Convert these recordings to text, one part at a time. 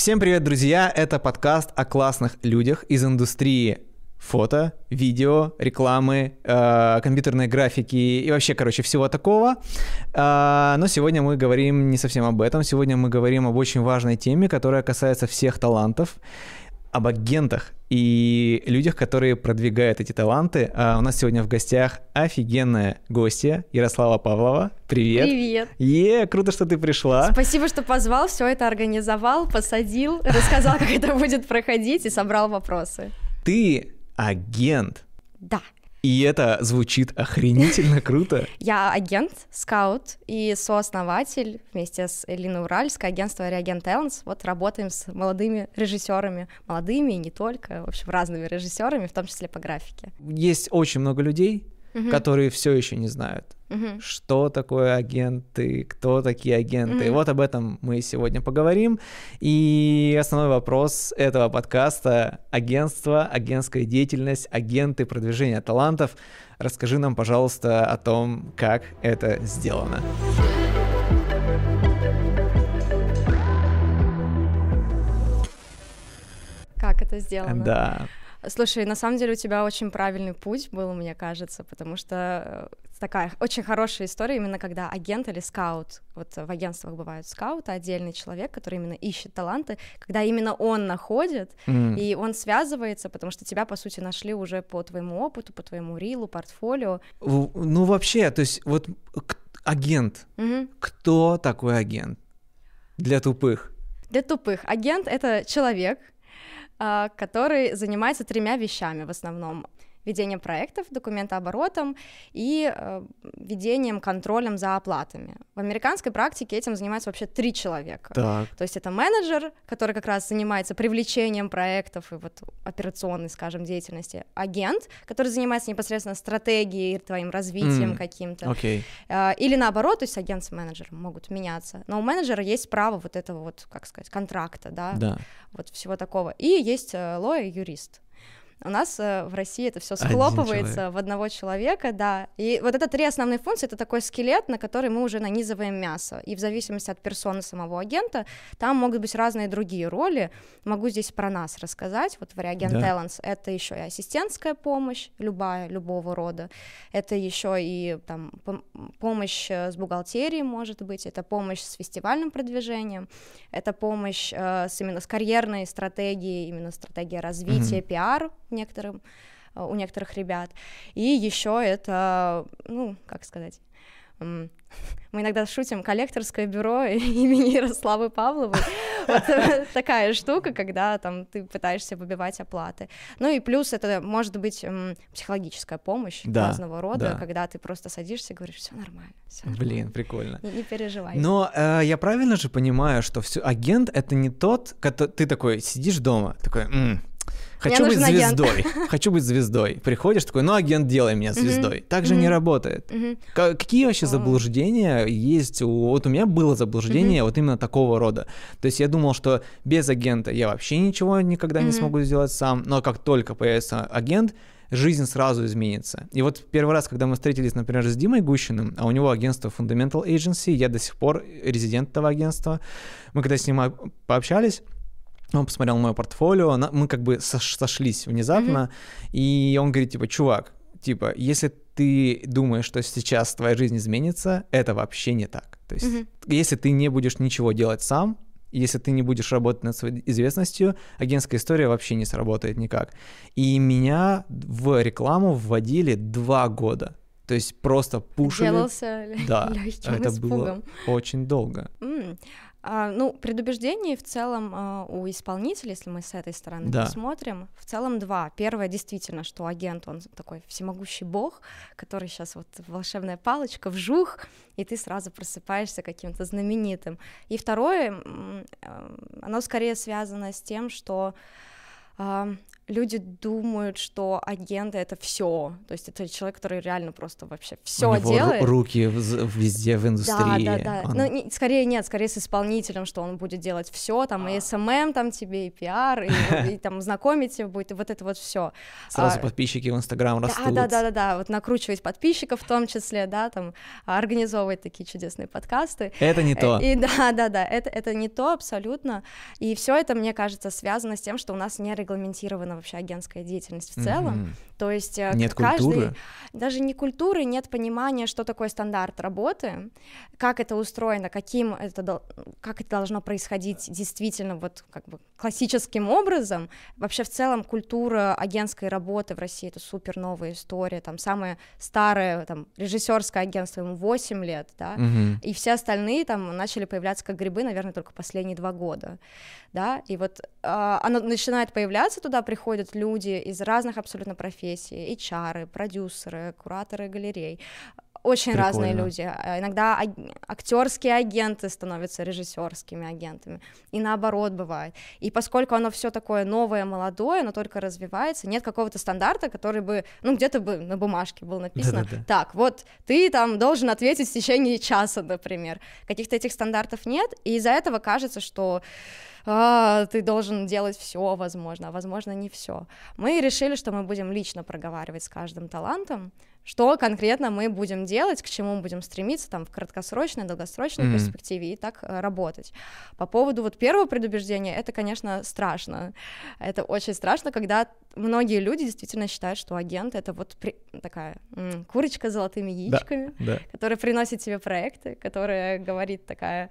Всем привет, друзья! Это подкаст о классных людях из индустрии фото, видео, рекламы, э, компьютерной графики и вообще, короче, всего такого. Э, но сегодня мы говорим не совсем об этом. Сегодня мы говорим об очень важной теме, которая касается всех талантов об агентах и людях, которые продвигают эти таланты. А у нас сегодня в гостях офигенная гостья Ярослава Павлова. Привет. Привет. Е, круто, что ты пришла. Спасибо, что позвал, все это организовал, посадил, рассказал, как это будет проходить и собрал вопросы. Ты агент. Да. И это звучит охренительно круто. Я агент, скаут и сооснователь вместе с Элиной Уральской агентства Реагент Talents. Вот работаем с молодыми режиссерами, молодыми и не только, в общем, разными режиссерами, в том числе по графике. Есть очень много людей, угу. которые все еще не знают, угу. что такое агенты, кто такие агенты. Угу. Вот об этом мы сегодня поговорим. И основной вопрос этого подкаста — агентство, агентская деятельность, агенты, продвижение талантов. Расскажи нам, пожалуйста, о том, как это сделано. Как это сделано? Да. Слушай, на самом деле у тебя очень правильный путь был, мне кажется, потому что э, такая очень хорошая история, именно когда агент или скаут, вот в агентствах бывают скауты, отдельный человек, который именно ищет таланты, когда именно он находит, mm. и он связывается, потому что тебя, по сути, нашли уже по твоему опыту, по твоему рилу, портфолио. Ну, вообще, то есть вот агент, mm-hmm. кто такой агент для тупых? Для тупых. Агент — это человек, который занимается тремя вещами в основном ведением проектов, документооборотом и э, ведением, контролем за оплатами. В американской практике этим занимается вообще три человека. Так. То есть это менеджер, который как раз занимается привлечением проектов и вот операционной, скажем, деятельности, агент, который занимается непосредственно стратегией, твоим развитием mm. каким-то. Okay. Э, или наоборот, то есть агент с менеджером могут меняться. Но у менеджера есть право вот этого вот, как сказать, контракта, да, да. вот всего такого. И есть э, лоя, юрист. У нас э, в России это все схлопывается в одного человека, да. И вот это три основные функции, это такой скелет, на который мы уже нанизываем мясо. И в зависимости от персоны самого агента, там могут быть разные другие роли. Могу здесь про нас рассказать. Вот в Reagent да. Talents это еще и ассистентская помощь, любая, любого рода. Это еще и там помощь э, с бухгалтерией, может быть, это помощь с фестивальным продвижением, это помощь э, с именно с карьерной стратегией, именно стратегия развития, mm-hmm. пиар некоторым, э, у некоторых ребят. И еще это, ну, как сказать, мы иногда шутим коллекторское бюро имени Ярославы Павловой. Вот такая штука, когда там ты пытаешься выбивать оплаты. Ну и плюс это может быть психологическая помощь да, разного рода, да. когда ты просто садишься и говоришь, все нормально, все Блин, прикольно. Не, не переживай. Но э, я правильно же понимаю, что все агент это не тот, который ты такой сидишь дома, такой, Хочу быть звездой. Хочу быть звездой. Приходишь такой, ну, агент, делай меня звездой. Так же не работает. Какие вообще заблуждения есть? Вот у меня было заблуждение вот именно такого рода. То есть я думал, что без агента я вообще ничего никогда не смогу сделать сам, но как только появится агент, жизнь сразу изменится. И вот первый раз, когда мы встретились, например, с Димой Гущиным, а у него агентство Fundamental Agency, я до сих пор резидент этого агентства, мы когда с ним пообщались, он посмотрел мое портфолио, мы как бы сошлись внезапно, mm-hmm. и он говорит, типа, чувак, типа, если ты думаешь, что сейчас твоя жизнь изменится, это вообще не так. То есть, mm-hmm. если ты не будешь ничего делать сам, если ты не будешь работать над своей известностью, агентская история вообще не сработает никак. И меня в рекламу вводили два года. То есть просто пушили. Делался да, это испугом. было очень долго. Mm. А, ну, предубеждений в целом а, у исполнителя, если мы с этой стороны да. посмотрим, в целом два. Первое, действительно, что агент, он такой всемогущий бог, который сейчас вот волшебная палочка, вжух, и ты сразу просыпаешься каким-то знаменитым. И второе, а, оно скорее связано с тем, что люди думают, что агенты это все. То есть это человек, который реально просто вообще все делает. Руки везде в индустрии. Да, да, да. Он... Ну, не, скорее нет, скорее с исполнителем, что он будет делать все, там и SMM эм эм там тебе, и пиар, и, и там знакомить тебя будет, и вот это вот все. Сразу а, подписчики в Инстаграм растут. Да, да, да, да, да, вот накручивать подписчиков в том числе, да, там организовывать такие чудесные подкасты. Это не то. И да, да, да, это, это не то абсолютно. И все это, мне кажется, связано с тем, что у нас не регламентировано вообще агентская деятельность в целом. То есть э, нет каждый, культуры. даже не культуры, нет понимания, что такое стандарт работы, как это устроено, каким это как это должно происходить действительно вот как бы классическим образом. Вообще в целом культура агентской работы в России это супер новая история. Там самое старое там режиссерское агентство ему 8 лет, да, mm-hmm. и все остальные там начали появляться как грибы, наверное, только последние два года, да, и вот э, оно начинает появляться, туда приходят люди из разных абсолютно профессий, HR, продюсеры, кураторы галерей, очень Прикольно. разные люди. А иногда актерские агенты становятся режиссерскими агентами. И наоборот бывает. И поскольку оно все такое новое, молодое, оно только развивается, нет какого-то стандарта, который бы, ну, где-то бы на бумажке был написано, Да-да-да. так, вот ты там должен ответить в течение часа, например. Каких-то этих стандартов нет, и из-за этого кажется, что а, ты должен делать все, возможно, а возможно не все. Мы решили, что мы будем лично проговаривать с каждым талантом, что конкретно мы будем делать, к чему мы будем стремиться там в краткосрочной, долгосрочной mm-hmm. перспективе и так э, работать. По поводу вот первого предубеждения, это, конечно, страшно. Это очень страшно, когда многие люди действительно считают, что агент это вот при... такая м- курочка с золотыми яичками, да, да. которая приносит тебе проекты, которая говорит такая,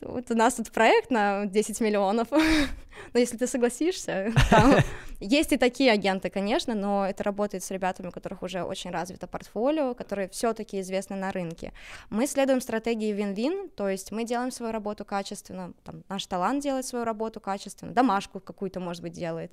вот у нас тут проект на 10 миллионов, но если ты согласишься, там... есть и такие агенты, конечно, но это работает с ребятами, у которых уже очень развито портфолио, которые все-таки известны на рынке. Мы следуем стратегии вин-вин, то есть мы делаем свою работу качественно, там, наш талант делает свою работу качественно, домашку какую-то, может быть, делает.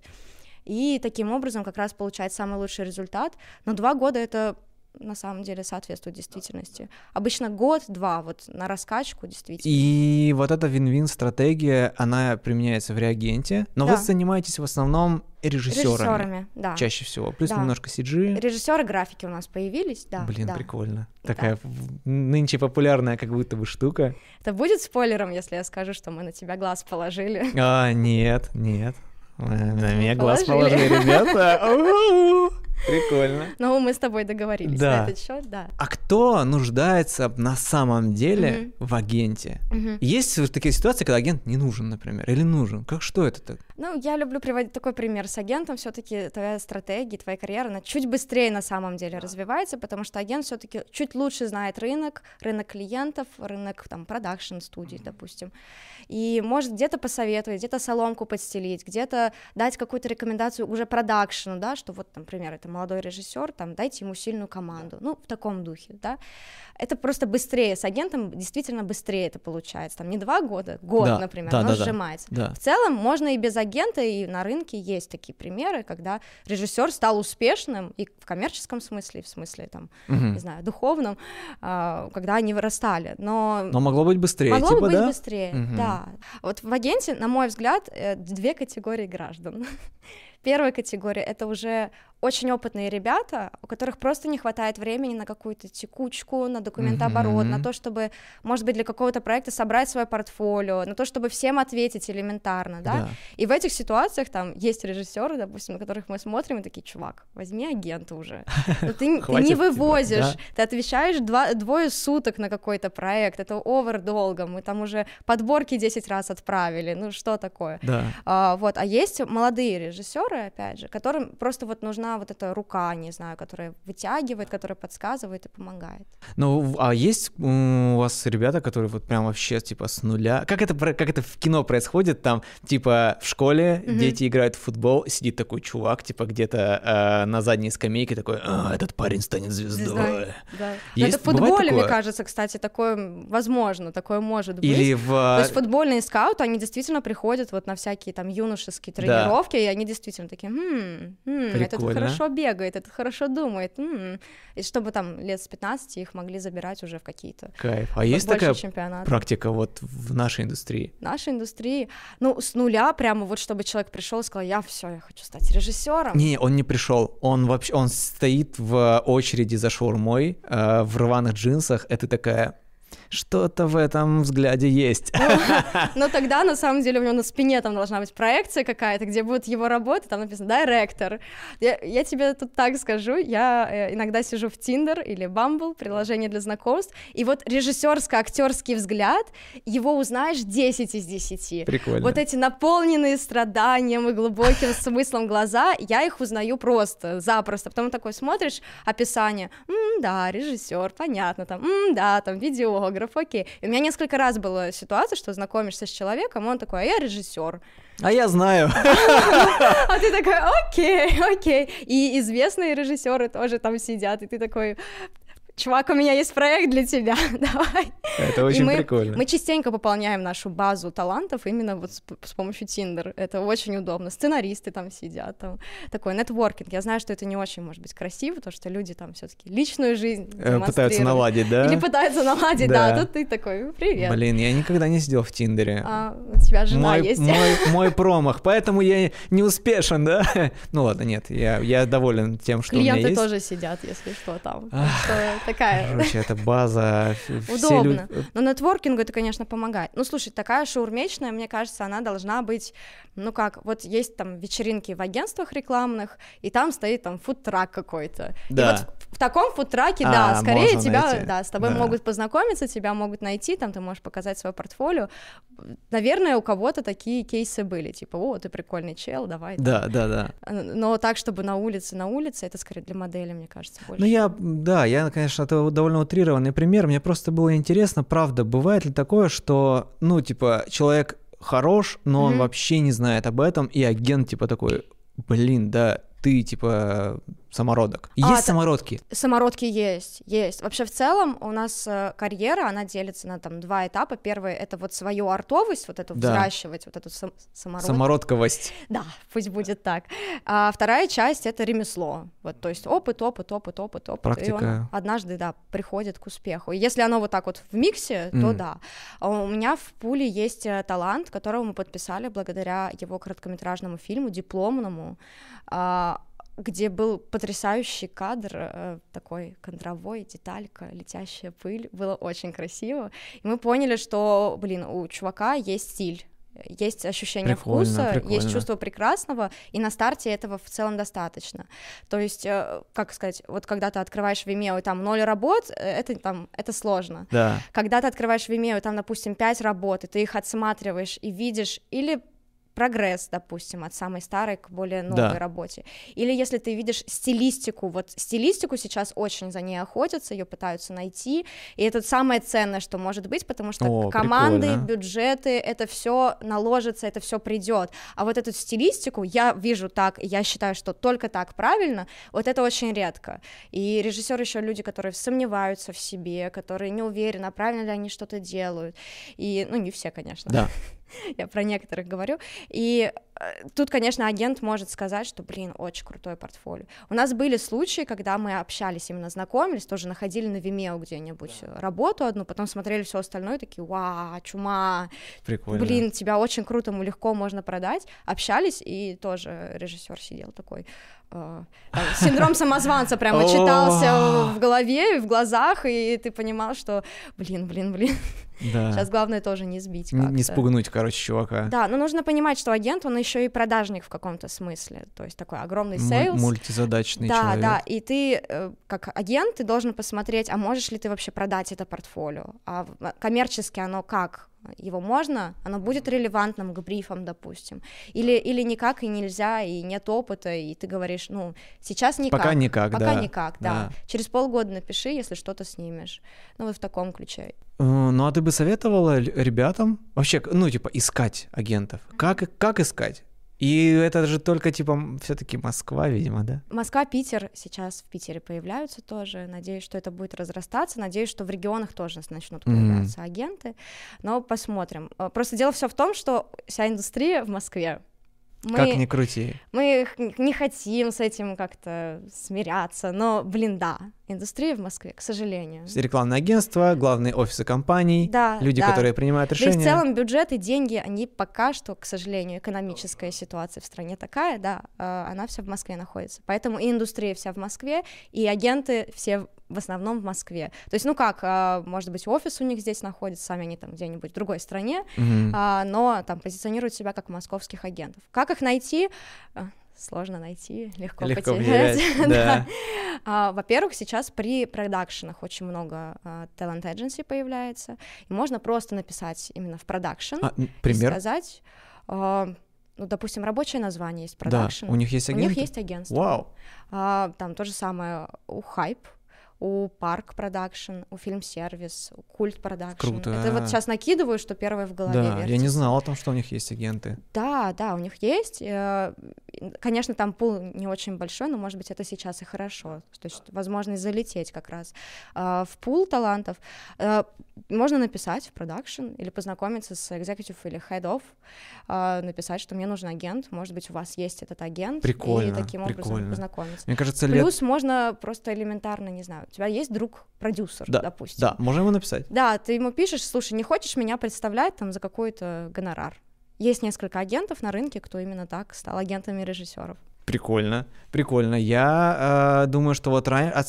И таким образом как раз получает самый лучший результат. Но два года это на самом деле соответствует действительности. Обычно год-два вот на раскачку действительно. И вот эта вин-вин стратегия, она применяется в реагенте, но да. вы занимаетесь в основном режиссерами. Режиссерами, да. Чаще всего. Плюс да. немножко CG. Режиссеры графики у нас появились, да. Блин, да. прикольно. Такая да. нынче популярная как будто бы штука. Это будет спойлером, если я скажу, что мы на тебя глаз положили? А, нет, нет. На меня глаз положили, ребята. Прикольно. Ну, мы с тобой договорились да. на этот счет, да. А кто нуждается на самом деле угу. в агенте? Угу. Есть такие ситуации, когда агент не нужен, например, или нужен? Как что это так? Ну, я люблю приводить такой пример с агентом. Все-таки твоя стратегия, твоя карьера, она чуть быстрее на самом деле развивается, потому что агент все-таки чуть лучше знает рынок, рынок клиентов, рынок там продакшн студий, допустим, и может где-то посоветовать, где-то соломку подстелить, где-то дать какую-то рекомендацию уже продакшну, да, что вот, например, это молодой режиссер, там, дайте ему сильную команду, ну, в таком духе, да, это просто быстрее, с агентом действительно быстрее это получается, там, не два года, год, да, например, да, оно да, сжимается. Да. В целом можно и без агента, и на рынке есть такие примеры, когда режиссер стал успешным и в коммерческом смысле, и в смысле, там, угу. не знаю, духовном, а, когда они вырастали, но... Но могло быть быстрее, Могло типа, быть да? быстрее, угу. да. Вот в агенте, на мой взгляд, э, две категории граждан. Первая категория — это уже очень опытные ребята, у которых просто не хватает времени на какую-то текучку, на документооборот, mm-hmm. на то, чтобы, может быть, для какого-то проекта собрать свое портфолио, на то, чтобы всем ответить элементарно, да? да. И в этих ситуациях там есть режиссеры, допустим, на которых мы смотрим и такие, чувак, возьми агента уже. Ты, ты не вывозишь, ты отвечаешь два, двое суток на какой-то проект, это овер долго, мы там уже подборки 10 раз отправили, ну что такое? Да. А, вот, а есть молодые режиссеры, опять же, которым просто вот нужна вот эта рука, не знаю, которая вытягивает, которая подсказывает и помогает. Ну, а есть у вас ребята, которые вот прям вообще типа с нуля? Как это, как это в кино происходит? Там типа в школе mm-hmm. дети играют в футбол, сидит такой чувак типа где-то э, на задней скамейке такой, а, этот парень станет звездой. Звездой, да. Есть, это в футболе, мне кажется, кстати, такое возможно, такое может быть. Или в... То есть футбольные скауты, они действительно приходят вот на всякие там юношеские тренировки, да. и они действительно такие, хм, хм этот хорошо бегает, этот хорошо думает. М-м. И чтобы там лет с 15 их могли забирать уже в какие-то Кайф. А есть такая чемпионаты. практика вот в нашей индустрии? В нашей индустрии, ну, с нуля прямо вот, чтобы человек пришел и сказал, я все, я хочу стать режиссером. Не, он не пришел, он вообще, он стоит в очереди за шаурмой э, в рваных джинсах, это такая что-то в этом взгляде есть. Но тогда, на самом деле, у него на спине там должна быть проекция какая-то, где будет его работа, там написано «директор». Я, я тебе тут так скажу, я э, иногда сижу в Tinder или Bumble, приложение для знакомств, и вот режиссерско-актерский взгляд, его узнаешь 10 из 10. Прикольно. Вот эти наполненные страданием и глубоким смыслом глаза, я их узнаю просто, запросто. Потом такой смотришь описание, да, режиссер, понятно, там, да, там, видеограф, фотограф, окей. И у меня несколько раз была ситуация, что знакомишься с человеком, он такой, а я режиссер. А я знаю. А ты такой, окей, окей. И известные режиссеры тоже там сидят, и ты такой, чувак, у меня есть проект для тебя, давай. Это очень мы, прикольно. Мы частенько пополняем нашу базу талантов именно вот с, с помощью Tinder. Это очень удобно. Сценаристы там сидят, там такой нетворкинг. Я знаю, что это не очень может быть красиво, то что люди там все таки личную жизнь э, Пытаются наладить, да? Или пытаются наладить, да. да. Тут ты такой, привет. Блин, я никогда не сидел в Тиндере. А, у тебя жена мой, есть. Мой, мой промах, поэтому я не успешен, да? Ну ладно, нет, я, я доволен тем, что Клиенты у меня есть. тоже сидят, если что, там. Такая... Короче, это база. Удобно. Но нетворкингу это, конечно, помогает. Ну, слушай, такая шаурмечная, мне кажется, она должна быть, ну как, вот есть там вечеринки в агентствах рекламных, и там стоит там фудтрак какой-то. Да. И вот в таком фудтраке, а, да, скорее тебя, найти. да, с тобой да. могут познакомиться, тебя могут найти, там ты можешь показать свое портфолио. Наверное, у кого-то такие кейсы были, типа, о, ты прикольный чел, давай. Да, да, да. Но так, чтобы на улице, на улице, это скорее для модели, мне кажется, больше. Ну я, да, я, конечно, это довольно утрированный пример. Мне просто было интересно, правда, бывает ли такое, что, ну, типа, человек хорош, но mm-hmm. он вообще не знает об этом, и агент, типа, такой, блин, да, ты, типа, самородок. Есть а, самородки? Самородки есть, есть. Вообще в целом у нас э, карьера, она делится на там два этапа. Первый — это вот свою артовость, вот эту да. взращивать, вот эту сам- самород... Самородковость. Да, пусть будет так. А вторая часть — это ремесло. Вот, то есть опыт, опыт, опыт, опыт, опыт. Практика. И он однажды, да, приходит к успеху. И если оно вот так вот в миксе, то mm. да. А у меня в пуле есть э, талант, которого мы подписали благодаря его короткометражному фильму, дипломному, а, где был потрясающий кадр, э, такой контровой, деталька, летящая пыль, было очень красиво, и мы поняли, что, блин, у чувака есть стиль, есть ощущение прикольно, вкуса, прикольно. есть чувство прекрасного, и на старте этого в целом достаточно. То есть, э, как сказать, вот когда ты открываешь Vimeo, и там ноль работ, э, это там, это сложно. Да. Когда ты открываешь Vimeo, и там, допустим, пять работ, и ты их отсматриваешь и видишь или прогресс, допустим, от самой старой к более новой да. работе. Или если ты видишь стилистику, вот стилистику сейчас очень за ней охотятся, ее пытаются найти, и это самое ценное, что может быть, потому что О, команды, прикольно. бюджеты, это все наложится, это все придет. А вот эту стилистику я вижу так, я считаю, что только так правильно, вот это очень редко. И режиссеры еще люди, которые сомневаются в себе, которые не уверены, а правильно ли они что-то делают. И, ну, не все, конечно. Да. я про некоторых говорю. И э, тут, конечно, агент может сказать, что, блин, очень крутое портфолио. У нас были случаи, когда мы общались, именно знакомились, тоже находили на Vimeo где-нибудь работу одну, потом смотрели все остальное, такие, вау, чума, Прикольно. блин, тебя очень круто, легко можно продать. Общались, и тоже режиссер сидел такой, там, синдром самозванца прямо читался в голове и в глазах, и ты понимал, что, блин, блин, блин, да. Сейчас главное тоже не сбить как-то. Не спугнуть, короче, чувака. Да, но нужно понимать, что агент, он еще и продажник в каком-то смысле, то есть такой огромный sales. Мультизадачный да, человек. Да, да, и ты э, как агент, ты должен посмотреть, а можешь ли ты вообще продать это портфолио, а коммерчески оно как, его можно, оно будет релевантным к брифам, допустим, или, или никак и нельзя, и нет опыта, и ты говоришь, ну, сейчас никак. Пока никак, Пока да. никак, да. да. Через полгода напиши, если что-то снимешь. Ну, вот в таком ключе. Э, ну, а ты бы советовала ребятам вообще, ну, типа, искать агентов? Как, как искать? И это же только, типа, все-таки Москва, видимо, да? Москва, Питер сейчас в Питере появляются тоже. Надеюсь, что это будет разрастаться. Надеюсь, что в регионах тоже начнут появляться mm-hmm. агенты. Но посмотрим. Э, просто дело все в том, что вся индустрия в Москве. Мы, как ни крути. Мы не хотим с этим как-то смиряться, но, блин, да, индустрия в Москве, к сожалению. Рекламное агентство, главные офисы компаний, да, люди, да. которые принимают решения. Да и в целом бюджет и деньги, они пока что, к сожалению, экономическая ситуация в стране такая, да, а, она вся в Москве находится. Поэтому и индустрия вся в Москве, и агенты все в основном в Москве. То есть, ну как, а, может быть, офис у них здесь находится, сами они там где-нибудь в другой стране, mm-hmm. но там позиционируют себя как московских агентов. Как их найти? А, сложно найти, легко, легко потерять. да. а, во-первых, сейчас при продакшенах очень много talent agency появляется, и можно просто написать именно в продакшн а, пример? и сказать, ну, допустим, рабочее название есть продакшн. Да, у них есть агентство? У них есть агентство. Вау! А, там то же самое у Hype, у Park Production, у Film Service, у Cult Production. Круто. Это вот сейчас накидываю, что первое в голове Да, вертится. я не знала о том, что у них есть агенты. Да, да, у них есть. Конечно, там пул не очень большой, но, может быть, это сейчас и хорошо. То есть возможность залететь как раз а, в пул талантов. Э, можно написать в продакшн или познакомиться с executive или head of, а, написать, что мне нужен агент, может быть, у вас есть этот агент, прикольно, и таким прикольно. образом познакомиться. Мне кажется, Плюс лет... можно просто элементарно, не знаю, у тебя есть друг продюсер, да, допустим. Да, можно ему написать. Да, ты ему пишешь, слушай, не хочешь меня представлять там за какой-то гонорар? Есть несколько агентов на рынке, кто именно так стал агентами режиссеров. Прикольно, прикольно. Я э, думаю, что вот раньше,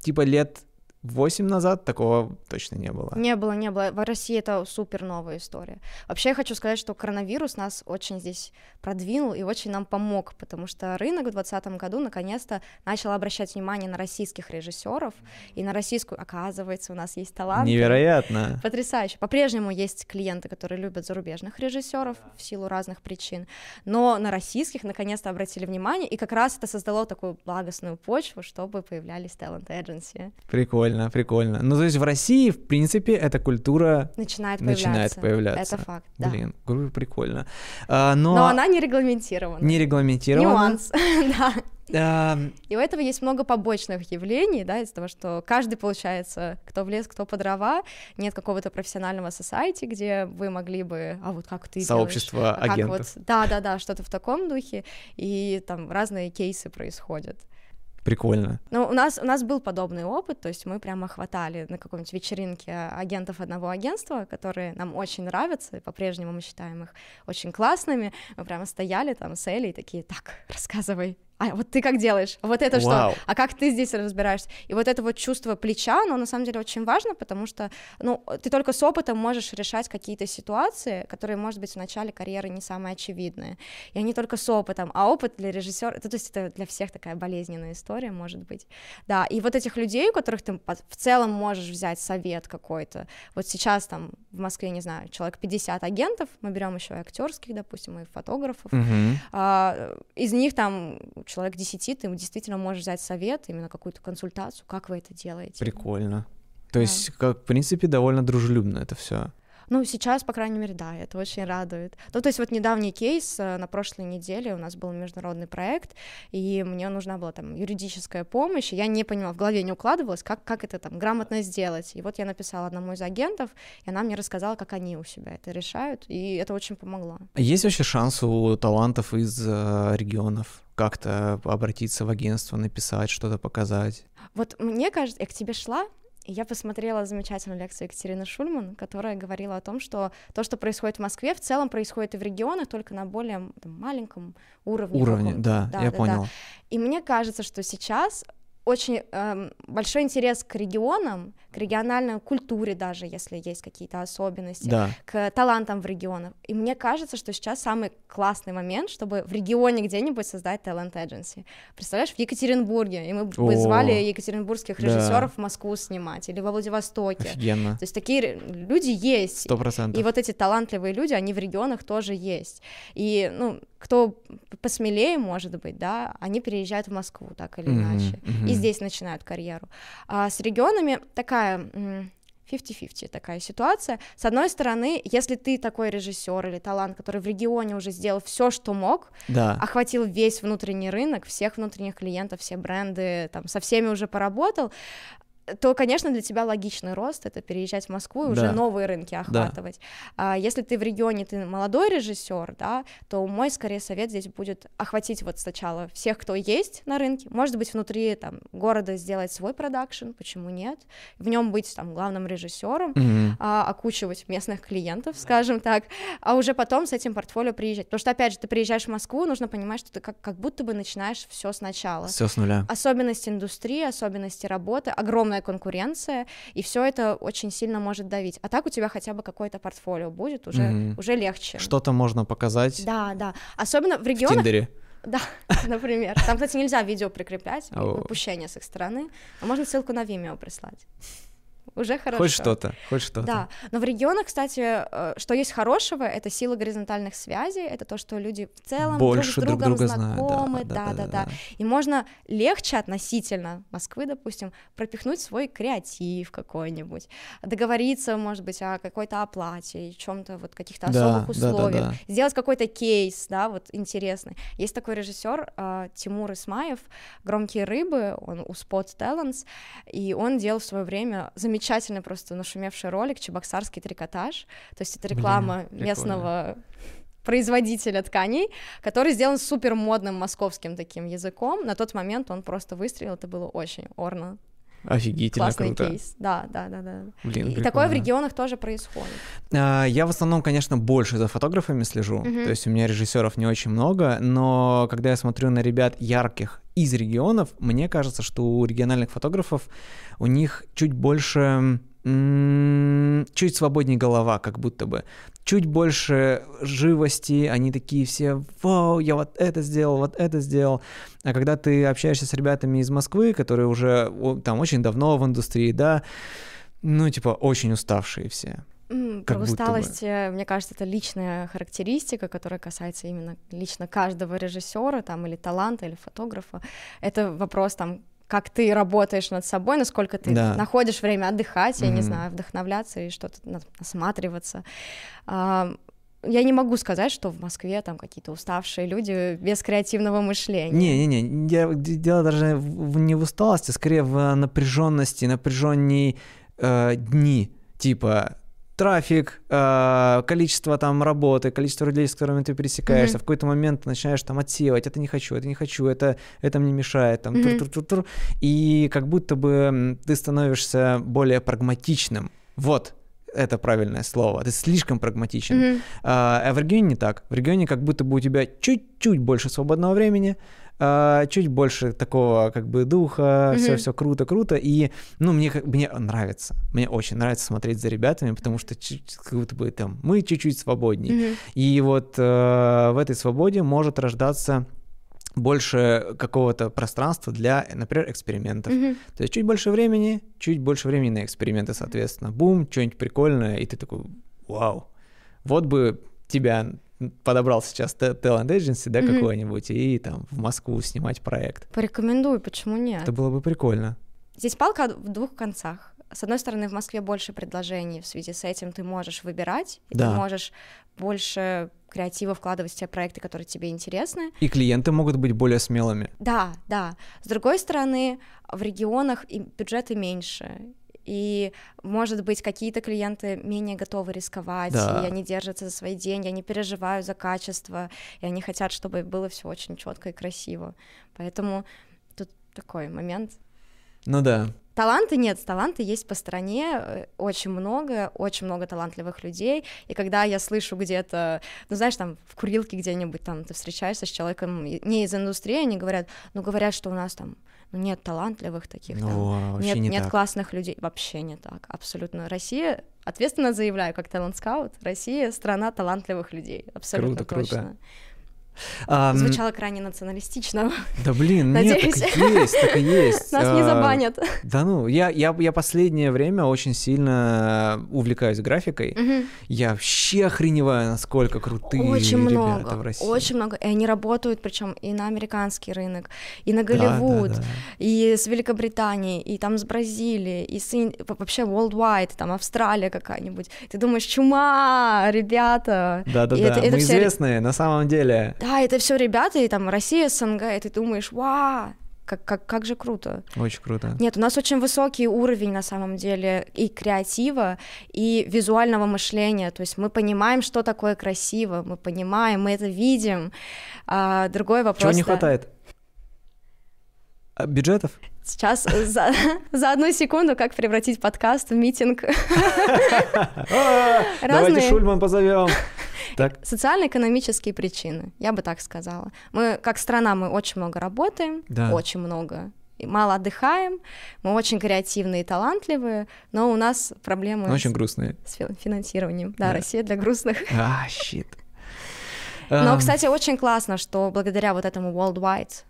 типа лет Восемь назад такого точно не было. Не было, не было. В России это супер новая история. Вообще я хочу сказать, что коронавирус нас очень здесь продвинул и очень нам помог, потому что рынок в 2020 году наконец-то начал обращать внимание на российских режиссеров и на российскую. Оказывается, у нас есть талант. Невероятно. Потрясающе. По-прежнему есть клиенты, которые любят зарубежных режиссеров в силу разных причин, но на российских наконец-то обратили внимание, и как раз это создало такую благостную почву, чтобы появлялись agency. Прикольно. Прикольно, прикольно. Ну, то есть в России, в принципе, эта культура начинает появляться. Начинает появляться. Это факт, да. Блин, прикольно. А, но... но она не регламентирована. Не регламентирована. Нюанс, да. И у этого есть много побочных явлений, да, из-за того, что каждый, получается, кто в лес, кто по дрова, нет какого-то профессионального society, где вы могли бы, а вот как ты Сообщество делаешь, а агентов. Как вот, да-да-да, что-то в таком духе, и там разные кейсы происходят. Прикольно. Ну, у нас, у нас был подобный опыт, то есть мы прямо хватали на какой-нибудь вечеринке агентов одного агентства, которые нам очень нравятся, и по-прежнему мы считаем их очень классными. Мы прямо стояли там с Элей такие, так, рассказывай, а вот ты как делаешь, а вот это Вау. что, а как ты здесь разбираешься? И вот это вот чувство плеча, оно на самом деле очень важно, потому что, ну, ты только с опытом можешь решать какие-то ситуации, которые, может быть, в начале карьеры не самые очевидные, и они только с опытом, а опыт для режиссера, то есть это для всех такая болезненная история, может быть, да, и вот этих людей, у которых ты в целом можешь взять совет какой-то, вот сейчас там в Москве, не знаю, человек 50 агентов, мы берем еще и актерских, допустим, и фотографов, угу. а, из них там человек 10, ты действительно можешь взять совет, именно какую-то консультацию, как вы это делаете. Прикольно. То да. есть, как, в принципе, довольно дружелюбно это все. Ну, сейчас, по крайней мере, да, это очень радует. Ну, то есть вот недавний кейс, э, на прошлой неделе у нас был международный проект, и мне нужна была там юридическая помощь, и я не понимала, в голове не укладывалась, как, как это там грамотно сделать. И вот я написала одному из агентов, и она мне рассказала, как они у себя это решают, и это очень помогло. Есть вообще шанс у талантов из э, регионов как-то обратиться в агентство, написать, что-то показать? Вот мне кажется, я к тебе шла, я посмотрела замечательную лекцию Екатерины Шульман, которая говорила о том, что то, что происходит в Москве, в целом происходит и в регионах, только на более там, маленьком уровне. Уровне, да, да, я да, понял. Да. И мне кажется, что сейчас очень э, большой интерес к регионам, к региональной культуре даже, если есть какие-то особенности, да. к талантам в регионах. И мне кажется, что сейчас самый классный момент, чтобы в регионе где-нибудь создать talent agency. Представляешь, в Екатеринбурге, и мы бы звали екатеринбургских режиссеров да. в Москву снимать, или во Владивостоке. Офигенно. То есть такие люди есть. Сто процентов. И вот эти талантливые люди, они в регионах тоже есть. И, ну, кто посмелее, может быть, да, они переезжают в Москву, так или mm-hmm, иначе, mm-hmm. и здесь начинают карьеру. А с регионами такая 50-50 такая ситуация. С одной стороны, если ты такой режиссер или талант, который в регионе уже сделал все, что мог, да. охватил весь внутренний рынок, всех внутренних клиентов, все бренды, там, со всеми уже поработал, то, конечно, для тебя логичный рост — это переезжать в Москву и да. уже новые рынки охватывать. Да. А если ты в регионе, ты молодой режиссер, да, то мой, скорее, совет здесь будет охватить вот сначала всех, кто есть на рынке, может быть, внутри там города сделать свой продакшн, почему нет, в нем быть там главным режиссером, mm-hmm. а, окучивать местных клиентов, скажем так, а уже потом с этим портфолио приезжать. Потому что, опять же, ты приезжаешь в Москву, нужно понимать, что ты как, как будто бы начинаешь все сначала. Все с нуля. Особенности индустрии, особенности работы, огромная конкуренция, и все это очень сильно может давить. А так у тебя хотя бы какое-то портфолио будет, уже, mm-hmm. уже легче. Что-то можно показать. Да, да. Особенно в регионах. В Тиндере. Да, например. Там, кстати, нельзя видео прикреплять, выпущение с их стороны, а можно ссылку на Vimeo прислать уже хорошо. Хоть что-то, хоть что-то. Да, но в регионах, кстати, э, что есть хорошего, это сила горизонтальных связей, это то, что люди в целом Больше друг с другом друг друга знакомы, да, да, да, да, да. И можно легче относительно Москвы, допустим, пропихнуть свой креатив какой-нибудь, договориться, может быть, о какой-то оплате, чем-то вот каких-то особых да, условиях, да, да, да. сделать какой-то кейс, да, вот интересный. Есть такой режиссер э, Тимур Исмаев, "Громкие рыбы", он у Spot Talents, и он делал в свое время замечательный замечательный просто нашумевший ролик «Чебоксарский трикотаж», то есть это реклама Блин, местного производителя тканей, который сделан супер модным московским таким языком. На тот момент он просто выстрелил, это было очень орно. Офигительно Классный круто. кейс. Да, да, да, да. Блин, и, такое в регионах тоже происходит. А, я в основном, конечно, больше за фотографами слежу. Uh-huh. То есть у меня режиссеров не очень много, но когда я смотрю на ребят ярких из регионов, мне кажется, что у региональных фотографов у них чуть больше чуть свободнее голова, как будто бы. Чуть больше живости, они такие все, вау, я вот это сделал, вот это сделал. А когда ты общаешься с ребятами из Москвы, которые уже там очень давно в индустрии, да, ну, типа, очень уставшие все. Mm, про усталость, бы. мне кажется, это личная характеристика, которая касается именно лично каждого режиссера там или таланта, или фотографа. Это вопрос там как ты работаешь над собой, насколько ты да. находишь время отдыхать, mm-hmm. я не знаю, вдохновляться и что-то осматриваться. А, я не могу сказать, что в Москве там какие-то уставшие люди без креативного мышления. Не-не-не, дело даже не в усталости, скорее в напряженности, напряженней э, дни. Типа, трафик, э, количество там работы, количество людей, с которыми ты пересекаешься, mm-hmm. в какой-то момент ты начинаешь там отсеивать, это не хочу, это не хочу, это, это мне мешает, там, mm-hmm. и как будто бы ты становишься более прагматичным. Вот, это правильное слово. Ты слишком прагматичен. Mm-hmm. А в регионе не так. В регионе как будто бы у тебя чуть-чуть больше свободного времени, а, чуть больше такого как бы духа, mm-hmm. все все круто, круто. И ну мне мне нравится, мне очень нравится смотреть за ребятами, потому что как будто бы там мы чуть-чуть свободнее. Mm-hmm. И вот э, в этой свободе может рождаться больше какого-то пространства для, например, экспериментов. Mm-hmm. То есть чуть больше времени, чуть больше времени на эксперименты, соответственно. Бум, что-нибудь прикольное, и ты такой, вау, вот бы тебя подобрал сейчас Talent Agency, да, mm-hmm. какой-нибудь, и там в Москву снимать проект. Порекомендую, почему нет? Это было бы прикольно. Здесь палка в двух концах. С одной стороны, в Москве больше предложений, в связи с этим ты можешь выбирать, и да. ты можешь больше креатива вкладывать в те проекты, которые тебе интересны. И клиенты могут быть более смелыми. Да, да. С другой стороны, в регионах бюджеты меньше, и, может быть, какие-то клиенты менее готовы рисковать, да. и они держатся за свои деньги, они переживают за качество, и они хотят, чтобы было все очень четко и красиво. Поэтому тут такой момент. Ну да. Таланты нет, таланты есть по стране, э, очень много, очень много талантливых людей, и когда я слышу где-то, ну знаешь, там в курилке где-нибудь там ты встречаешься с человеком не из индустрии, они говорят, ну говорят, что у нас там ну, нет талантливых таких, ну, там, нет, не нет классных людей, вообще не так, абсолютно. Россия, ответственно заявляю, как талант-скаут, Россия — страна талантливых людей, абсолютно круто, точно. Круто. Um, Звучало крайне националистично. Да блин, нет, так и есть, так и есть. Нас не забанят. Да ну, я, я, я последнее время очень сильно увлекаюсь графикой. Я вообще охреневаю, насколько крутые очень ребята много, в России. Очень много, и они работают, причем и на американский рынок, и на Голливуд, да, да, да. и с Великобритании, и там с Бразилии, и с вообще worldwide, там Австралия какая-нибудь. Ты думаешь, чума, ребята. Да-да-да, мы известные на самом деле. Да, это все ребята, и там Россия, СНГ, и ты думаешь, вау, как, как, как же круто. Очень круто. Нет, у нас очень высокий уровень на самом деле и креатива, и визуального мышления. То есть мы понимаем, что такое красиво, мы понимаем, мы это видим. А, другой вопрос. Чего не хватает? А, бюджетов? Сейчас за, за одну секунду, как превратить подкаст в митинг. Давайте Шульман позовем. Так. Социально-экономические причины, я бы так сказала. Мы, как страна, мы очень много работаем, да. очень много мало отдыхаем, мы очень креативные и талантливые, но у нас проблемы очень с, грустные. с финансированием. Да, да, Россия для грустных. А, щит. Но, кстати, очень классно, что благодаря вот этому Worldwide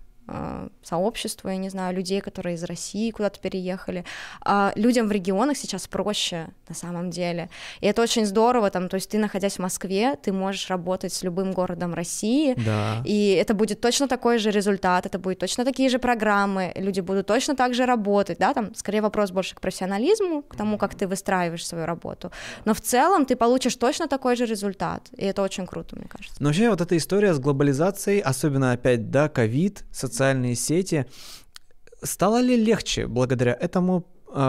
сообщества, я не знаю, людей, которые из России куда-то переехали. А людям в регионах сейчас проще на самом деле. И это очень здорово, там, то есть ты, находясь в Москве, ты можешь работать с любым городом России, да. и это будет точно такой же результат, это будет точно такие же программы, люди будут точно так же работать, да, там, скорее вопрос больше к профессионализму, к тому, как ты выстраиваешь свою работу. Но в целом ты получишь точно такой же результат, и это очень круто, мне кажется. Но вообще вот эта история с глобализацией, особенно опять, да, ковид, социальные сети. Стало ли легче благодаря этому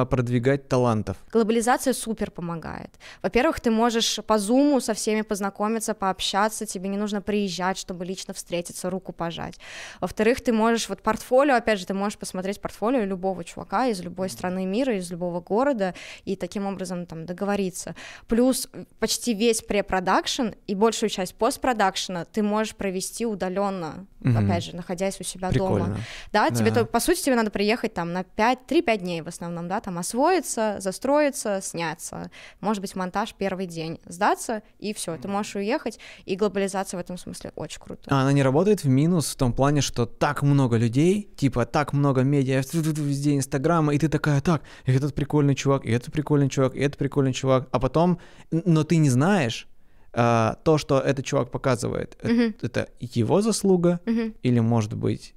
продвигать талантов. Глобализация супер помогает. Во-первых, ты можешь по зуму со всеми познакомиться, пообщаться, тебе не нужно приезжать, чтобы лично встретиться, руку пожать. Во-вторых, ты можешь, вот портфолио, опять же, ты можешь посмотреть портфолио любого чувака из любой страны мира, из любого города, и таким образом там договориться. Плюс почти весь препродакшн и большую часть постпродакшена ты можешь провести удаленно, угу. опять же, находясь у себя Прикольно. дома. Да, да. тебе, то, по сути, тебе надо приехать там на 5, 3-5 дней в основном, да, там освоиться, застроиться, сняться, может быть, монтаж первый день, сдаться, и все, ты можешь уехать, и глобализация в этом смысле очень круто. А она не работает в минус в том плане, что так много людей, типа так много медиа, везде Инстаграма, и ты такая, так, этот прикольный чувак, и этот прикольный чувак, и этот прикольный чувак, а потом, но ты не знаешь, Uh, то, что этот чувак показывает, uh-huh. это, его заслуга, uh-huh. или, может быть,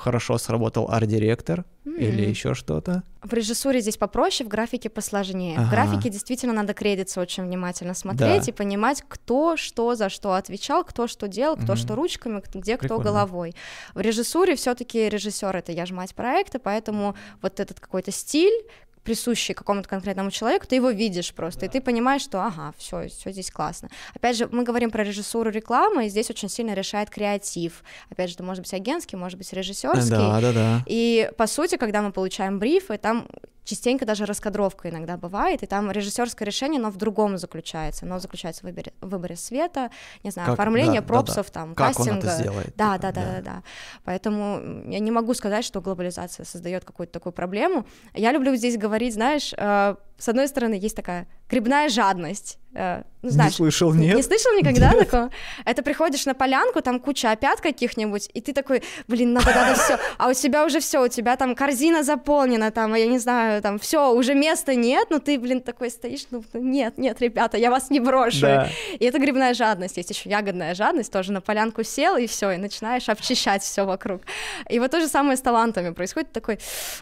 хорошо сработал арт-директор mm-hmm. или еще что-то. В режиссуре здесь попроще, в графике посложнее. Ага. В графике действительно надо кредиться очень внимательно смотреть да. и понимать, кто что за что отвечал, кто что делал, кто mm-hmm. что ручками, где Прикольно. кто головой. В режиссуре все-таки режиссер это я ж мать проекта, поэтому вот этот какой-то стиль, присущий какому-то конкретному человеку, ты его видишь просто, да. и ты понимаешь, что ага, все, все здесь классно. Опять же, мы говорим про режиссуру рекламы, и здесь очень сильно решает креатив. Опять же, это может быть агентский, может быть режиссерский. Да, да, да. И по сути, когда мы получаем брифы, там частенько даже раскадровка иногда бывает, и там режиссерское решение, но в другом заключается. Оно заключается в выборе, в выборе света, не знаю, как, оформление да, пропсов, да, да. там, как кастинга. Он это сделает, да, типа, да, да, да, да, да. Поэтому я не могу сказать, что глобализация создает какую-то такую проблему. Я люблю здесь говорить, знаешь, э, с одной стороны, есть такая грибная жадность. Э, ну, знаешь, не слышал, нет? Не слышал никогда нет. такого? Это приходишь на полянку, там куча опят каких-нибудь, и ты такой, блин, надо, надо все, а у тебя уже все, у тебя там корзина заполнена, там, я не знаю, там, все, уже места нет, но ты, блин, такой стоишь, ну, нет, нет, ребята, я вас не брошу. Да. И это грибная жадность, есть еще ягодная жадность, тоже на полянку сел, и все, и начинаешь обчищать все вокруг. И вот то же самое с талантами происходит, такой,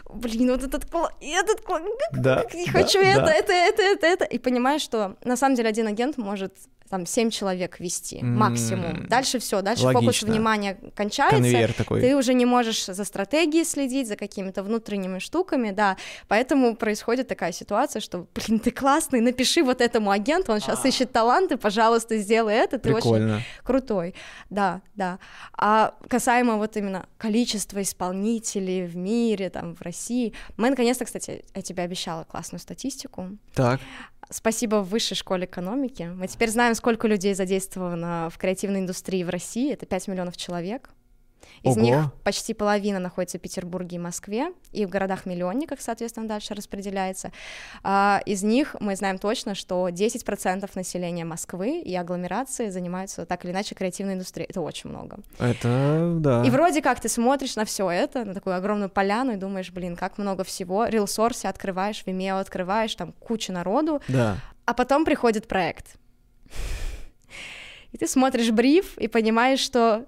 блин, вот этот, этот, да, хочу да, это, да. Это, это, это, это, и понимаешь, что на самом деле один агент может там семь человек вести mm-hmm. максимум. Дальше все, дальше Логично. фокус внимания кончается. Конвейер такой. Ты уже не можешь за стратегией следить, за какими-то внутренними штуками, да. Поэтому происходит такая ситуация, что, блин, ты классный, напиши вот этому агенту, он сейчас а. ищет таланты, пожалуйста, сделай это, ты Прикольно. очень крутой. Да, да. А касаемо вот именно количества исполнителей в мире, там, в России, мы наконец-то, кстати, я тебе обещала классную статистику. Так. Спасибо Высшей школе экономики. Мы теперь знаем, сколько людей задействовано в креативной индустрии в России. Это 5 миллионов человек. Из Ого. них почти половина находится в Петербурге и Москве, и в городах-миллионниках, соответственно, дальше распределяется. А, из них мы знаем точно, что 10% населения Москвы и агломерации занимаются так или иначе креативной индустрией. Это очень много. Это, да. И вроде как ты смотришь на все это, на такую огромную поляну, и думаешь, блин, как много всего. Рилсорсе открываешь, Vimeo открываешь, там куча народу. Да. А потом приходит проект. И ты смотришь бриф и понимаешь, что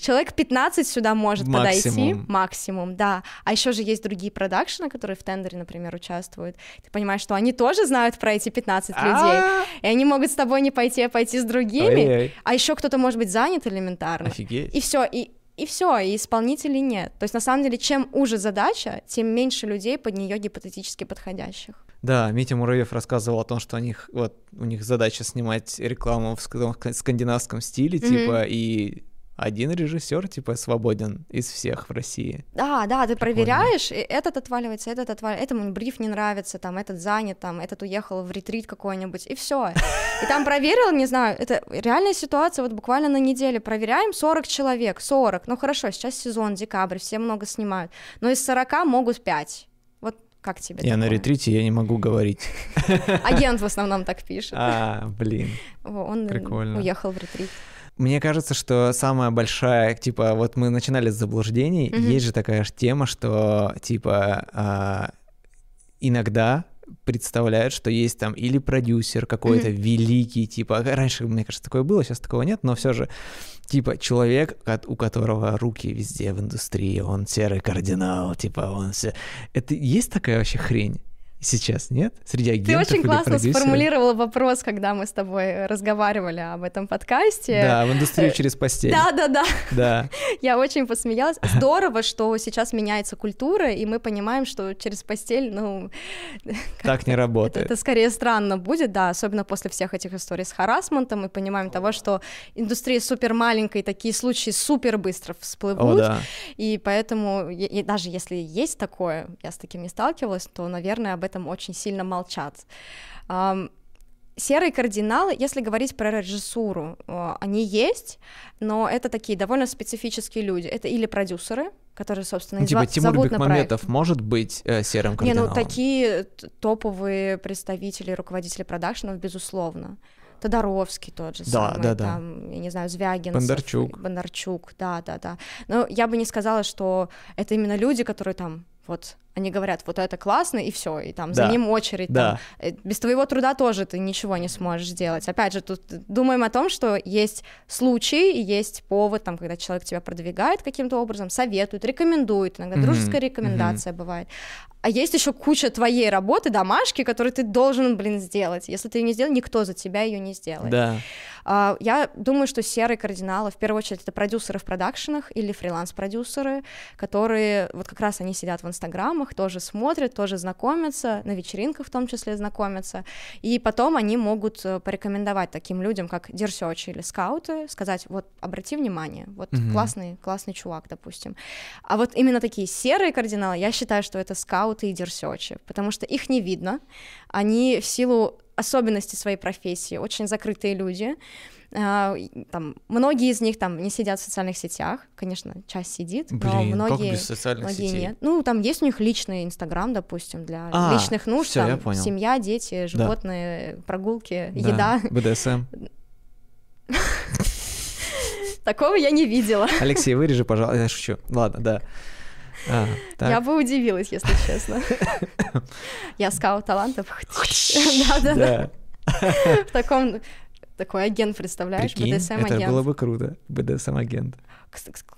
Человек 15 сюда может максимум. подойти, максимум, да. А еще же есть другие продакшены, которые в тендере, например, участвуют. Ты понимаешь, что они тоже знают про эти 15 людей, а! и они могут с тобой не пойти, а пойти с другими. А еще кто-то может быть занят элементарно. Офигеть. И все, и и все, и исполнителей нет. То есть на самом деле, чем уже задача, тем меньше людей под нее гипотетически подходящих. Да, Митя Муравьев рассказывал о том, что у них вот у них задача снимать рекламу в скандинавском стиле, mm-hmm. типа, и один режиссер, типа, свободен из всех в России. Да, да, ты Прикольно. проверяешь, и этот отваливается, этот отваливается, этому бриф не нравится, там, этот занят, там, этот уехал в ретрит какой-нибудь, и все. И там проверил, не знаю, это реальная ситуация, вот буквально на неделе проверяем 40 человек, 40, ну хорошо, сейчас сезон, декабрь, все много снимают, но из 40 могут 5. Вот как тебе Я такое? на ретрите, я не могу говорить. Агент в основном так пишет. А, блин. Он Прикольно. уехал в ретрит. Мне кажется, что самая большая, типа, вот мы начинали с заблуждений, mm-hmm. есть же такая же тема, что, типа, а, иногда представляют, что есть там или продюсер какой-то mm-hmm. великий, типа, раньше, мне кажется, такое было, сейчас такого нет, но все же, типа, человек, у которого руки везде в индустрии, он серый кардинал, типа, он все... Это есть такая вообще хрень? Сейчас нет? Среди агентов Ты очень классно продюсеров? сформулировал вопрос, когда мы с тобой разговаривали об этом подкасте. Да, в индустрию через постель. Да, да, да. Да. Я очень посмеялась. Здорово, что сейчас меняется культура, и мы понимаем, что через постель, ну... Так не работает. Это, это скорее странно будет, да, особенно после всех этих историй с харасментом, мы понимаем того, что индустрия супер маленькая, и такие случаи супер быстро всплывут. О, да. И поэтому, и даже если есть такое, я с таким не сталкивалась, то, наверное, об этом очень сильно молчат. Серые кардиналы, если говорить про режиссуру, э, они есть, но это такие довольно специфические люди. Это или продюсеры, которые, собственно, ну, типа зва- Тимур зовут Бекмаметов может быть э, серым кардиналом? Не, ну такие топовые представители, руководители продакшенов, безусловно. Тодоровский тот же да, самый, да, да. там, я не знаю, Звягин. Бондарчук. Бондарчук, да, да, да. Но я бы не сказала, что это именно люди, которые там вот они говорят, вот это классно, и все, и там да. за ним очередь. Да. Там, э, без твоего труда тоже ты ничего не сможешь сделать. Опять же, тут думаем о том, что есть случаи, есть повод, там, когда человек тебя продвигает каким-то образом, советует, рекомендует, иногда mm-hmm. дружеская рекомендация mm-hmm. бывает. А есть еще куча твоей работы, домашки, которую ты должен, блин, сделать. Если ты ее не сделал, никто за тебя ее не сделает. Да. Я думаю, что серые кардиналы, в первую очередь, это продюсеры в продакшенах или фриланс-продюсеры, которые, вот как раз они сидят в инстаграмах, тоже смотрят, тоже знакомятся, на вечеринках в том числе знакомятся, и потом они могут э, порекомендовать таким людям, как дерсёчи или скауты, сказать, вот, обрати внимание, вот mm-hmm. классный, классный чувак, допустим. А вот именно такие серые кардиналы, я считаю, что это скауты и дерсёчи, потому что их не видно, они в силу особенностей своей профессии, очень закрытые люди. А, там, многие из них там не сидят в социальных сетях, конечно, часть сидит, Блин, но многие, как без социальных многие сетей? нет. Ну, там есть у них личный Инстаграм, допустим, для а, личных нужд, всё, там, семья, дети, животные, да. прогулки, да. еда. БДСМ. Такого я не видела. Алексей, вырежи, пожалуйста. Я шучу. Ладно, да. А, я бы удивилась, если честно. Я скаут талантов. Да-да-да. В таком такой агент, представляешь, БДСМ-агент. Это было бы круто, БДСМ-агент.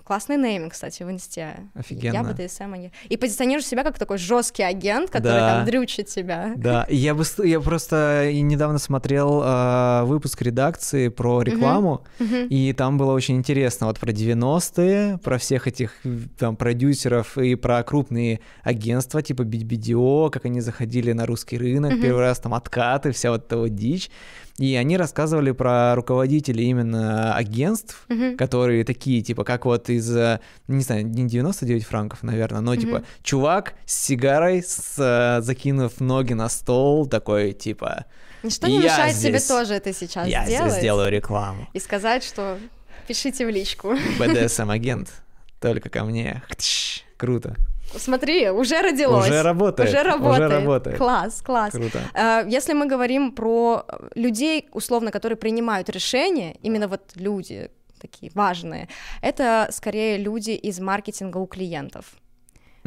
Классный нейминг, кстати, в инсте. Офигенно. Я БДСМ агент. И позиционируешь себя как такой жесткий агент, который да. там дрючит тебя. Да, я бы я просто недавно смотрел э, выпуск редакции про рекламу, uh-huh. Uh-huh. и там было очень интересно вот про 90-е, про всех этих там продюсеров и про крупные агентства типа BBDO, как они заходили на русский рынок, uh-huh. первый раз там откаты, вся вот эта вот дичь. И они рассказывали про руководителей именно агентств, uh-huh. которые такие, типа, как вот из, э, не знаю, не 99 франков, наверное, но, uh-huh. типа, чувак с сигарой, с, э, закинув ноги на стол, такой, типа... Ничто не мешает здесь, тебе тоже это сейчас я сделать. Я здесь сделаю рекламу. И сказать, что пишите в личку. БДСМ-агент, только ко мне. Круто. Смотри, уже родилось. Уже работает. Уже работает. Уже работает. Класс, класс. Круто. А, если мы говорим про людей, условно, которые принимают решения, именно вот люди такие важные, это скорее люди из маркетинга у клиентов.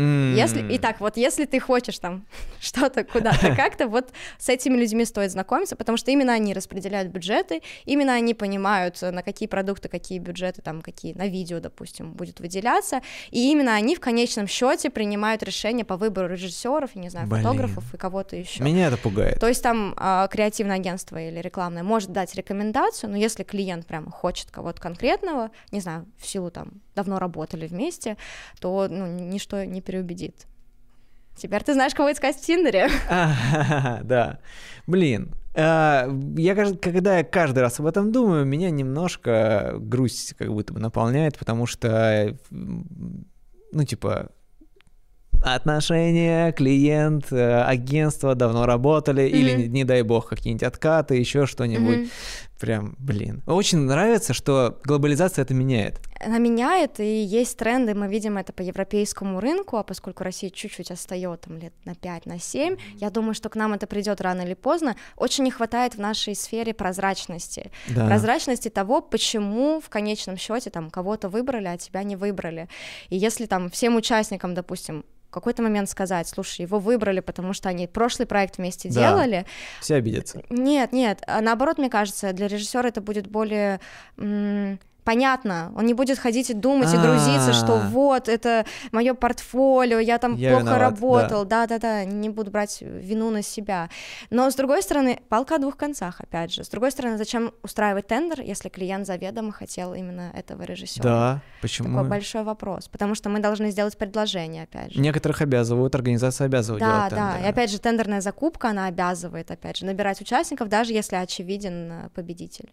Mm. Если, итак, вот если ты хочешь там что-то куда-то как-то, вот с этими людьми стоит знакомиться, потому что именно они распределяют бюджеты, именно они понимают, на какие продукты, какие бюджеты, там, какие на видео, допустим, будет выделяться, и именно они в конечном счете принимают решения по выбору режиссеров, я не знаю, Блин. фотографов и кого-то еще. Меня это пугает. То есть там э, креативное агентство или рекламное может дать рекомендацию, но если клиент прямо хочет кого-то конкретного, не знаю, в силу там давно работали вместе, то ну, ничто не переубедит. Теперь ты знаешь, кого искать в Тиндере. Да. Блин, а, я, когда я каждый раз об этом думаю, меня немножко грусть как будто бы наполняет, потому что, ну, типа, отношения, клиент, э, агентство давно работали, mm-hmm. или, не дай бог, какие-нибудь откаты, еще что-нибудь. Mm-hmm. Прям, блин. Очень нравится, что глобализация это меняет. Она меняет, и есть тренды, мы видим это по европейскому рынку, а поскольку Россия чуть-чуть отстает там лет на 5, на 7, я думаю, что к нам это придет рано или поздно. Очень не хватает в нашей сфере прозрачности. Да. Прозрачности того, почему в конечном счете там кого-то выбрали, а тебя не выбрали. И если там всем участникам, допустим, какой-то момент сказать, слушай, его выбрали, потому что они прошлый проект вместе да. делали. Все обидятся. Нет, нет, а наоборот, мне кажется, для режиссера это будет более понятно, он не будет ходить и думать и грузиться, что а. вот это мое портфолио, я там я плохо виноват, работал, да-да-да, не буду брать вину на себя. Но с другой стороны, палка о двух концах, опять же. С другой стороны, зачем устраивать тендер, если клиент заведомо хотел именно этого режиссера? Да, почему? Такой большой вопрос, потому что мы должны сделать предложение, опять же. Некоторых обязывают, организация обязывает да, делать Да, да, и опять же, тендерная закупка, она обязывает, опять же, набирать участников, даже если очевиден э, победитель.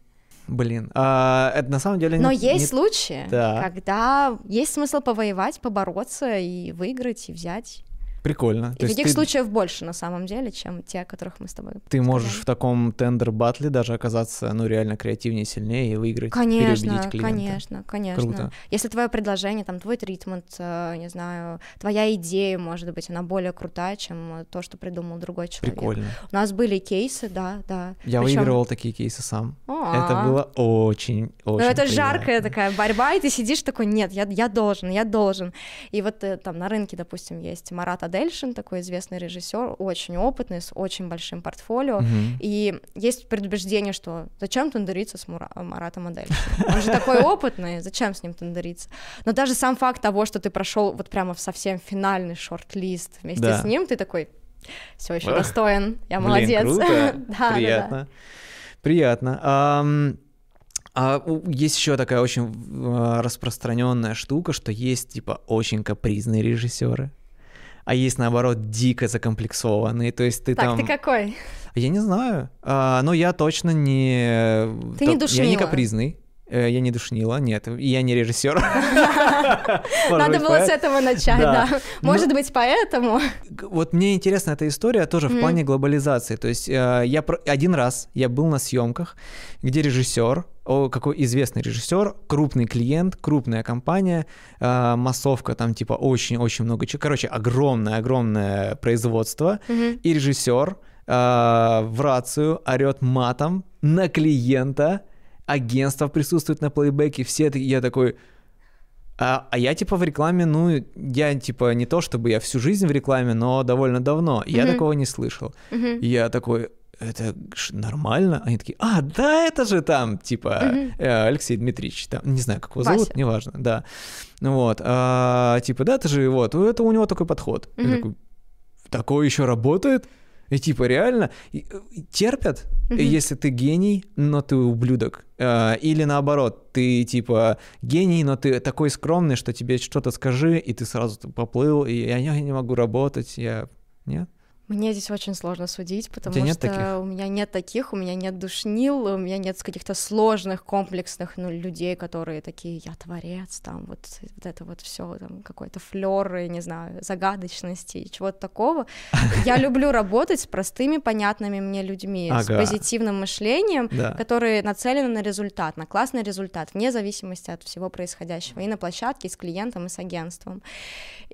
Блин, а, это на самом деле... Но не, есть не... случаи, да. когда есть смысл повоевать, побороться и выиграть, и взять. Прикольно. И таких ты... случаев больше на самом деле, чем те, о которых мы с тобой. Ты сказали. можешь в таком тендер-батле даже оказаться, ну, реально креативнее, сильнее и выиграть, конечно. Конечно, конечно. Круто. Если твое предложение, там, твой тритмент, э, не знаю, твоя идея, может быть, она более крутая, чем то, что придумал другой человек. Прикольно. У нас были кейсы, да, да. Я Причём... выигрывал такие кейсы сам. А-а-а. Это было очень, очень. Ну, это приятно. жаркая такая борьба, и ты сидишь такой, нет, я, я должен, я должен. И вот э, там на рынке, допустим, есть Марат Адельшин, такой известный режиссер, очень опытный, с очень большим портфолио, mm-hmm. и есть предубеждение, что зачем тендериться с Мура- Маратом Адельшиным? Он же такой опытный, зачем с ним тендериться? Но даже сам факт того, что ты прошел вот прямо в совсем финальный шорт-лист вместе да. с ним, ты такой, все еще достоин, я молодец. Блин, круто, да, приятно, да, да. приятно. Um... А есть еще такая очень а, распространенная штука, что есть типа очень капризные режиссеры а есть, наоборот, дико закомплексованные, то есть ты так, там... ты какой? Я не знаю, а, но я точно не... Ты не душнила. Я не капризный. Э, я не душнила, нет, я не режиссер. Надо было с этого начать, да. Может быть, поэтому. Вот мне интересна эта история тоже в плане глобализации. То есть э, я один раз я был на съемках, где режиссер о, какой известный режиссер, крупный клиент, крупная компания, э, массовка там типа очень-очень много чего, короче, огромное-огромное производство, и режиссер в рацию орет матом на клиента, агентство присутствует на плейбеке, все я такой, а, а я типа в рекламе, ну, я типа не то чтобы я всю жизнь в рекламе, но довольно давно. Я mm-hmm. такого не слышал. Mm-hmm. Я такой, это нормально? Они такие, а, да, это же там, типа, mm-hmm. Алексей Дмитриевич, там, не знаю, как его Вася. зовут, неважно, да. Ну вот, а, типа, да, это же вот, это у него такой подход. Mm-hmm. Я такой, такое еще работает? И типа реально и, и терпят, mm-hmm. если ты гений, но ты ублюдок. Э, или наоборот, ты типа гений, но ты такой скромный, что тебе что-то скажи, и ты сразу поплыл, и я не могу работать, я... Нет? Мне здесь очень сложно судить, потому у что таких? у меня нет таких, у меня нет душнил, у меня нет каких-то сложных, комплексных ну, людей, которые такие, я творец, там вот, вот это вот все, там какой-то флер, не знаю, загадочности, чего-то такого. Я люблю работать с простыми, понятными мне людьми, ага. с позитивным мышлением, да. которые нацелены на результат, на классный результат, вне зависимости от всего происходящего, и на площадке, и с клиентом, и с агентством.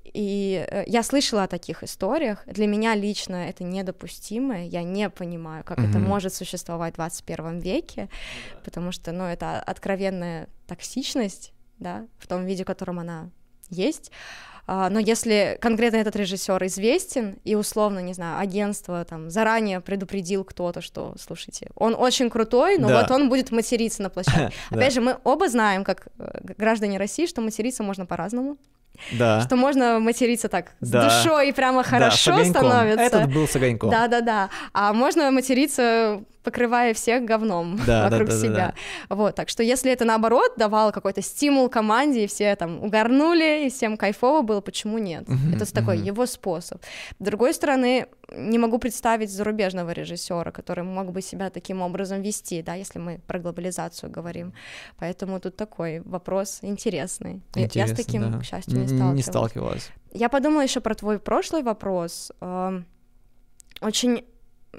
И э, я слышала о таких историях. Для меня лично это недопустимо. Я не понимаю, как mm-hmm. это может существовать в 21 веке, потому что, ну, это откровенная токсичность, да, в том виде, в котором она есть. А, но если конкретно этот режиссер известен и условно, не знаю, агентство там заранее предупредил кто-то, что, слушайте, он очень крутой, но да. вот он будет материться на площадке. Опять же, мы оба знаем, как э, граждане России, что материться можно по-разному. Да. Что можно материться так с да. душой и прямо хорошо да, становится. Этот был с огоньком. Да-да-да. А можно материться покрывая всех говном да, вокруг да, да, себя. Вот, так что если это наоборот давало какой-то стимул команде, и все там угорнули, и всем кайфово было, почему нет? Uh-huh, это такой uh-huh. его способ. С другой стороны, не могу представить зарубежного режиссера, который мог бы себя таким образом вести, да, если мы про глобализацию говорим. Поэтому тут такой вопрос интересный. Интересно, Я с таким, да. к счастью, не сталкивалась. Не сталкивалась. Я подумала еще про твой прошлый вопрос. Эм, очень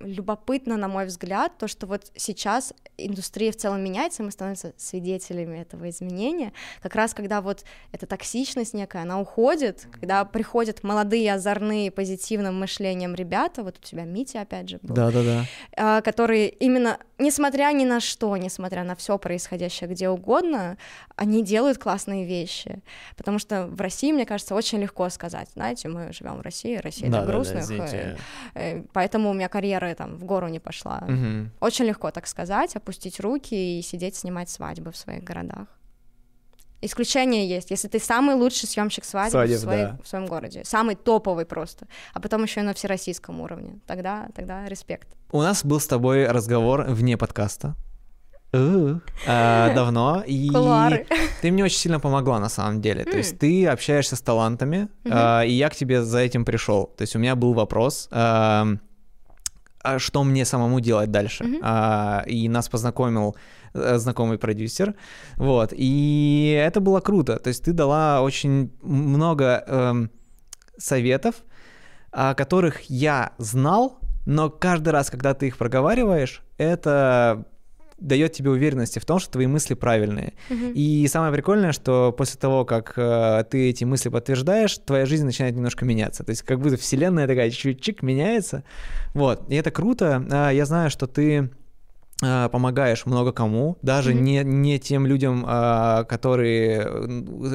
любопытно, на мой взгляд, то, что вот сейчас индустрия в целом меняется, мы становимся свидетелями этого изменения, как раз когда вот эта токсичность некая, она уходит, когда приходят молодые, озорные, позитивным мышлением ребята, вот у тебя Митя, опять же, был, Да-да-да. которые именно, несмотря ни на что, несмотря на все происходящее где угодно, они делают классные вещи, потому что в России, мне кажется, очень легко сказать, знаете, мы живем в России, Россия да, это грустных, да, да, э, поэтому у меня карьера там в гору не пошла. Угу. Очень легко так сказать, опустить руки и сидеть снимать свадьбы в своих городах. Исключение есть, если ты самый лучший съемщик свадеб, Свадеб, в, своей, да. в своем городе, самый топовый просто, а потом еще и на всероссийском уровне, тогда, тогда респект. У нас был с тобой разговор вне подкаста. А, давно, и ты мне очень сильно помогла на самом деле. То есть ты общаешься с талантами, а, и я к тебе за этим пришел. То есть у меня был вопрос, а что мне самому делать дальше. Mm-hmm. А, и нас познакомил э, знакомый продюсер, вот, и это было круто, то есть ты дала очень много эм, советов, о которых я знал, но каждый раз, когда ты их проговариваешь, это дает тебе уверенности в том, что твои мысли правильные. Uh-huh. И самое прикольное, что после того, как э, ты эти мысли подтверждаешь, твоя жизнь начинает немножко меняться. То есть как будто вселенная такая чуть-чуть меняется. Вот. И это круто. А, я знаю, что ты а, помогаешь много кому, даже mm-hmm. не, не тем людям, а, которые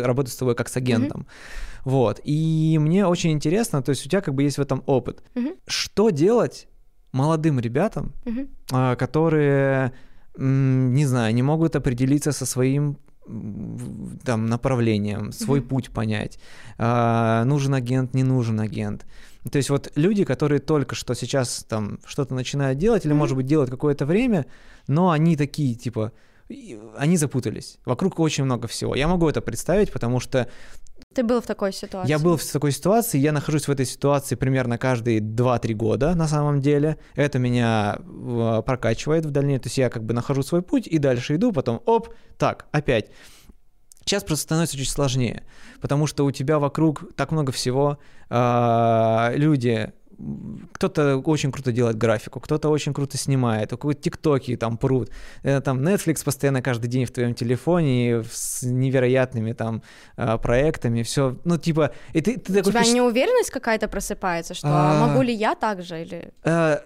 работают с тобой как с агентом. Mm-hmm. Вот. И мне очень интересно, то есть у тебя как бы есть в этом опыт. Mm-hmm. Что делать молодым ребятам, mm-hmm. которые не знаю, не могут определиться со своим там направлением, свой mm-hmm. путь понять, а, нужен агент, не нужен агент. То есть вот люди, которые только что сейчас там что-то начинают делать или, mm-hmm. может быть, делают какое-то время, но они такие типа они запутались. Вокруг очень много всего. Я могу это представить, потому что ты был в такой ситуации? Я был в такой ситуации, я нахожусь в этой ситуации примерно каждые 2-3 года на самом деле. Это меня прокачивает в дальнейшем, то есть я как бы нахожу свой путь и дальше иду, потом оп, так, опять. Сейчас просто становится чуть сложнее, потому что у тебя вокруг так много всего, э, люди кто-то очень круто делает графику, кто-то очень круто снимает, у кого-то тиктоки там прут, э, там Netflix постоянно каждый день в твоем телефоне с невероятными там а, проектами, все, ну типа... И ты, ты у такой, тебя ты... неуверенность какая-то просыпается, что а... могу ли я так же? или... А,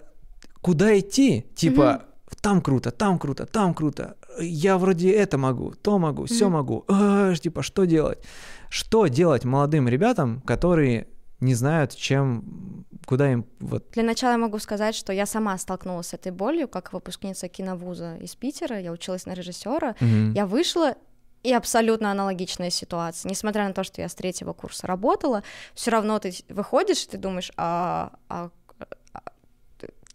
куда идти? Типа, угу. там круто, там круто, там круто, я вроде это могу, то могу, все могу, а, типа, что делать? Что делать молодым ребятам, которые не знают, чем, куда им вот... Для начала я могу сказать, что я сама столкнулась с этой болью, как выпускница киновуза из Питера, я училась на режиссера, угу. я вышла и абсолютно аналогичная ситуация. Несмотря на то, что я с третьего курса работала, все равно ты выходишь, и ты думаешь, а, а, а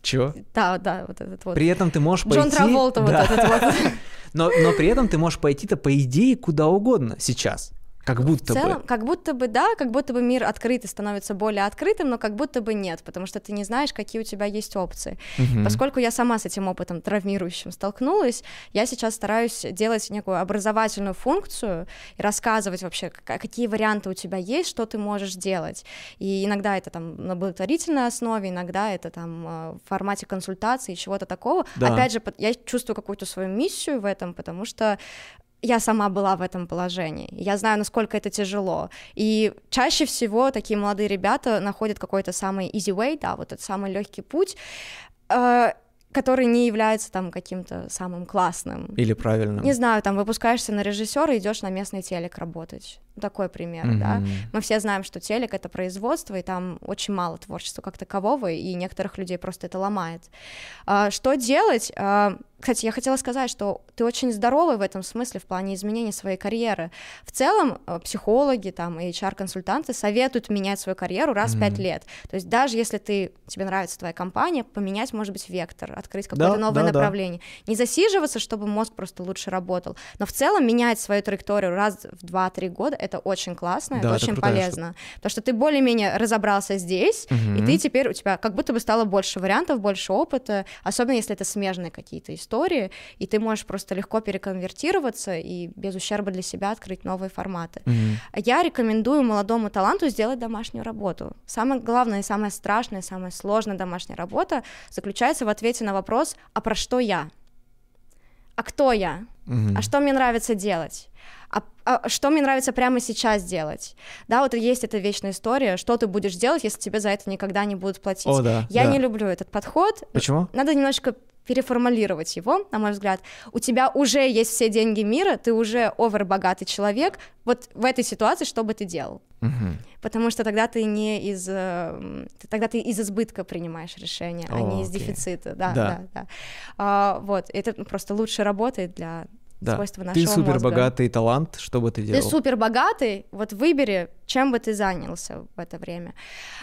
чего? Да, да, вот этот вот. При этом ты можешь Джон пойти... Джон Траволта да. вот этот вот. Но, но при этом ты можешь пойти-то, по идее, куда угодно сейчас. Как будто в целом, бы. Как будто бы да, как будто бы мир открытый становится более открытым, но как будто бы нет, потому что ты не знаешь, какие у тебя есть опции. Угу. Поскольку я сама с этим опытом травмирующим столкнулась, я сейчас стараюсь делать некую образовательную функцию и рассказывать вообще, какие варианты у тебя есть, что ты можешь делать. И иногда это там на благотворительной основе, иногда это там э, в формате консультации, чего-то такого. Да. Опять же, я чувствую какую-то свою миссию в этом, потому что я сама была в этом положении. Я знаю, насколько это тяжело. И чаще всего такие молодые ребята находят какой-то самый easy way, да, вот этот самый легкий путь. Который не является там каким-то самым классным. Или правильным. Не знаю, там выпускаешься на режиссера и идешь на местный телек работать. Такой пример, mm-hmm. да. Мы все знаем, что телек это производство, и там очень мало творчества как такового, и некоторых людей просто это ломает. А, что делать? А, кстати, я хотела сказать, что ты очень здоровый в этом смысле, в плане изменения своей карьеры. В целом, э, психологи там, и HR-консультанты советуют менять свою карьеру раз в mm-hmm. 5 лет. То есть даже если ты, тебе нравится твоя компания, поменять, может быть, вектор, открыть какое-то да, новое да, направление. Да. Не засиживаться, чтобы мозг просто лучше работал, но в целом менять свою траекторию раз в 2-3 года — это очень классно, да, это, это очень полезно. Штука. Потому что ты более-менее разобрался здесь, mm-hmm. и ты теперь, у тебя как будто бы стало больше вариантов, больше опыта, особенно если это смежные какие-то истории, и ты можешь просто легко переконвертироваться и без ущерба для себя открыть новые форматы. Mm-hmm. Я рекомендую молодому таланту сделать домашнюю работу. Самое главное, самое страшное, самая сложная домашняя работа заключается в ответе на вопрос, а про что я? А кто я? Mm-hmm. А что мне нравится делать? а, а что мне нравится прямо сейчас делать. Да, вот есть эта вечная история, что ты будешь делать, если тебе за это никогда не будут платить. О, да, Я да. не люблю этот подход. Почему? Надо немножко переформулировать его, на мой взгляд. У тебя уже есть все деньги мира, ты уже овербогатый человек. Вот в этой ситуации что бы ты делал? Угу. Потому что тогда ты не из э, тогда ты из избытка принимаешь решение, О, а не из окей. дефицита. Да, да, да. да. А, вот это просто лучше работает для да. свойства нашего Ты супер мозга. богатый талант, что бы ты делал? Ты супер богатый, вот выбери, чем бы ты занялся в это время.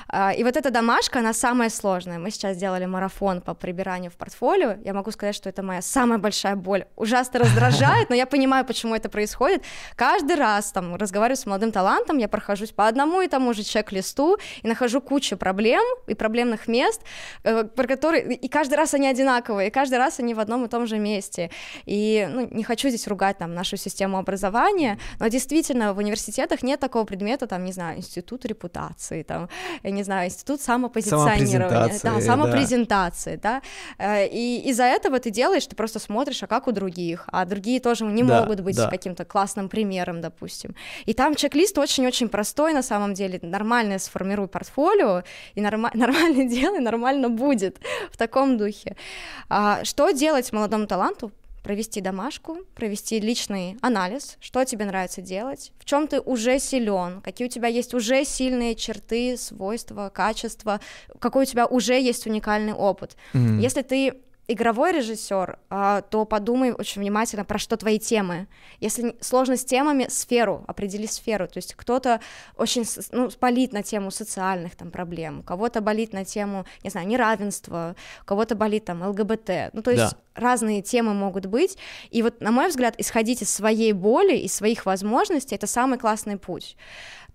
А, и вот эта домашка, она самая сложная. Мы сейчас сделали марафон по прибиранию в портфолио. Я могу сказать, что это моя самая большая боль. Ужасно раздражает, но я понимаю, почему это происходит. Каждый раз, там, разговариваю с молодым талантом, я прохожусь по одному и тому же чек-листу и нахожу кучу проблем и проблемных мест, э, про которые... И каждый раз они одинаковые, и каждый раз они в одном и том же месте. И ну, не хочу здесь ругать там нашу систему образования, но действительно в университетах нет такого предмета, там, не знаю, институт репутации, там, я не знаю, институт самопозиционирования, да, самопрезентации, да, да? И из-за этого ты делаешь, ты просто смотришь, а как у других, а другие тоже не да, могут быть да. каким-то классным примером, допустим. И там чек-лист очень-очень простой на самом деле, нормально сформируй портфолио, и норма- нормально делай, нормально будет в таком духе. А, что делать молодому таланту? Провести домашку, провести личный анализ, что тебе нравится делать, в чем ты уже силен, какие у тебя есть уже сильные черты, свойства, качества, какой у тебя уже есть уникальный опыт. Mm-hmm. Если ты игровой режиссер, а, то подумай очень внимательно, про что твои темы. Если сложно с темами, сферу, определи сферу. То есть кто-то очень ну, болит на тему социальных там проблем, у кого-то болит на тему, не знаю, неравенства, у кого-то болит там ЛГБТ. Ну, то есть да. разные темы могут быть. И вот, на мой взгляд, исходить из своей боли, из своих возможностей, это самый классный путь.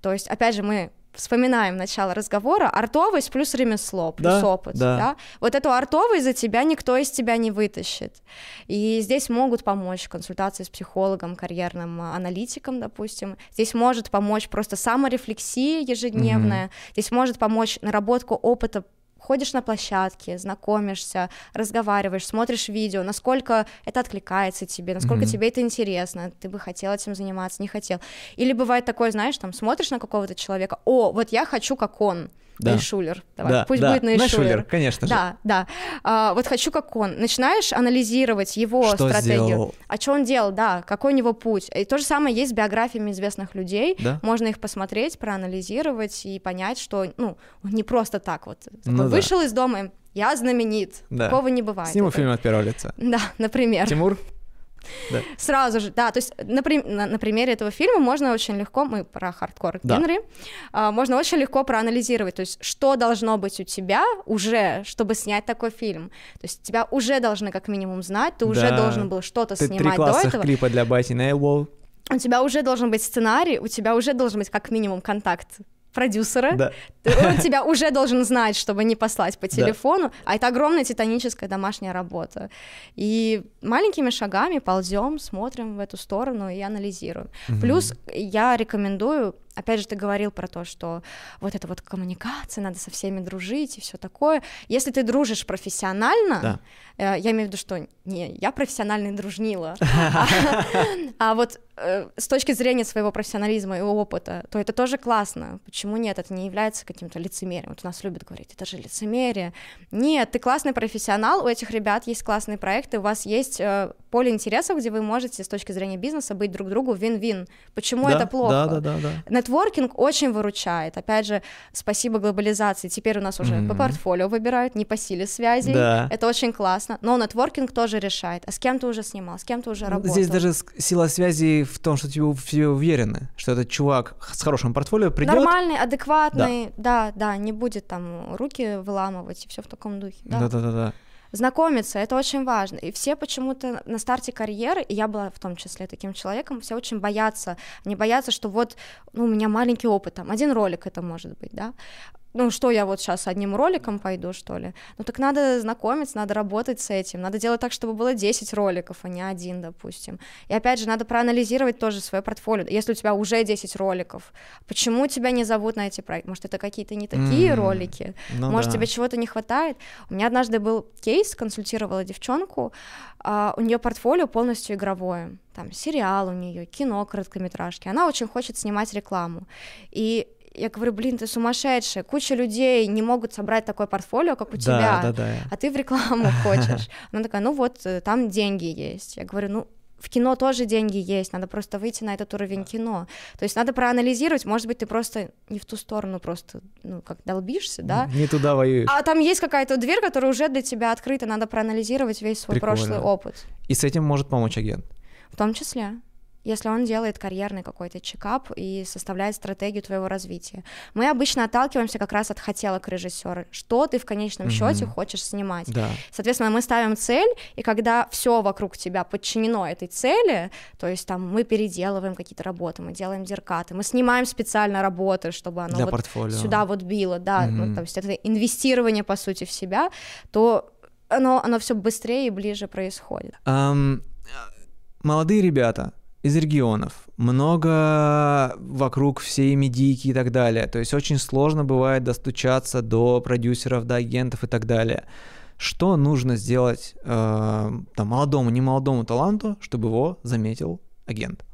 То есть, опять же, мы вспоминаем начало разговора, артовость плюс ремесло, плюс да, опыт, да. да. Вот эту артовость за тебя никто из тебя не вытащит. И здесь могут помочь консультации с психологом, карьерным аналитиком, допустим. Здесь может помочь просто саморефлексия ежедневная. Mm-hmm. Здесь может помочь наработку опыта ходишь на площадке, знакомишься, разговариваешь, смотришь видео, насколько это откликается тебе, насколько mm-hmm. тебе это интересно, ты бы хотел этим заниматься, не хотел. Или бывает такое, знаешь, там смотришь на какого-то человека, о, вот я хочу как он, да. Найшулер. Давай, да, пусть да. будет Найшулер. Найшулер, конечно же. Да, да. А, вот хочу как он. Начинаешь анализировать его что стратегию. Сделал? А что он делал, да, какой у него путь. И то же самое есть с биографиями известных людей. Да? Можно их посмотреть, проанализировать и понять, что, ну, не просто так вот. Ну, вышел да. из дома, я знаменит. Да. Такого не бывает. Сниму это... фильм от первого лица. Да, например. Тимур? Да. Сразу же, да, то есть на, на, на примере этого фильма можно очень легко, мы про хардкор да. Генри, а, можно очень легко проанализировать, то есть что должно быть у тебя уже, чтобы снять такой фильм. То есть тебя уже должны как минимум знать, ты уже должен был что-то снимать три до этого. клипа для Бати Нейлвол. У тебя уже должен быть сценарий, у тебя уже должен быть как минимум контакт продюсера, да. он тебя уже должен знать, чтобы не послать по телефону, да. а это огромная титаническая домашняя работа. И маленькими шагами ползем, смотрим в эту сторону и анализируем. Угу. Плюс я рекомендую опять же, ты говорил про то, что вот эта вот коммуникация, надо со всеми дружить и все такое. Если ты дружишь профессионально, да. э, я имею в виду, что не, я профессиональный дружнила, а вот э, с точки зрения своего профессионализма и опыта, то это тоже классно. Почему нет? Это не является каким-то лицемерием. Вот у нас любят говорить, это же лицемерие. Нет, ты классный профессионал, у этих ребят есть классные проекты, у вас есть э, поле интересов, где вы можете с точки зрения бизнеса быть друг другу вин-вин. Почему это плохо? Да, да, да, да нетворкинг очень выручает. Опять же, спасибо глобализации. Теперь у нас уже mm-hmm. по портфолио выбирают, не по силе связи. Да. Это очень классно. Но нетворкинг тоже решает. А с кем ты уже снимал, с кем ты уже работал? Здесь даже сила связи в том, что тебе все уверены, что этот чувак с хорошим портфолио придет. Нормальный, адекватный, да, да, да не будет там руки выламывать и все в таком духе. Да, да, да, да знакомиться, это очень важно. И все почему-то на старте карьеры, и я была в том числе таким человеком, все очень боятся. Они боятся, что вот ну, у меня маленький опыт, там, один ролик это может быть, да, ну что я вот сейчас одним роликом пойду, что ли? Ну так надо знакомиться, надо работать с этим, надо делать так, чтобы было 10 роликов, а не один, допустим. И опять же, надо проанализировать тоже свое портфолио. Если у тебя уже 10 роликов, почему тебя не зовут на эти проекты? Может, это какие-то не такие mm-hmm. ролики? Ну, Может, да. тебе чего-то не хватает? У меня однажды был кейс, консультировала девчонку, а, у нее портфолио полностью игровое. Там сериал у нее, кино, короткометражки. Она очень хочет снимать рекламу. И я говорю, блин, ты сумасшедшая, куча людей не могут собрать такое портфолио, как у да, тебя, да, да. а ты в рекламу хочешь. Она такая, ну вот, э, там деньги есть. Я говорю, ну, в кино тоже деньги есть, надо просто выйти на этот уровень кино. То есть надо проанализировать, может быть, ты просто не в ту сторону просто, ну, как долбишься, да? Не туда воюешь. А там есть какая-то дверь, которая уже для тебя открыта, надо проанализировать весь свой Прикольно. прошлый опыт. И с этим может помочь агент? В том числе если он делает карьерный какой-то чекап и составляет стратегию твоего развития. Мы обычно отталкиваемся как раз от хотелок режиссера, что ты в конечном mm-hmm. счете хочешь снимать. Да. Соответственно, мы ставим цель, и когда все вокруг тебя подчинено этой цели, то есть там мы переделываем какие-то работы, мы делаем зеркаты, мы снимаем специально работы, чтобы оно вот сюда вот било, да, mm-hmm. вот, то есть это инвестирование по сути в себя, то оно, оно все быстрее и ближе происходит. Um, молодые ребята, из регионов, много вокруг всей медийки и так далее. То есть очень сложно бывает достучаться до продюсеров, до агентов и так далее. Что нужно сделать э, там, молодому, немолодому таланту, чтобы его заметил агент?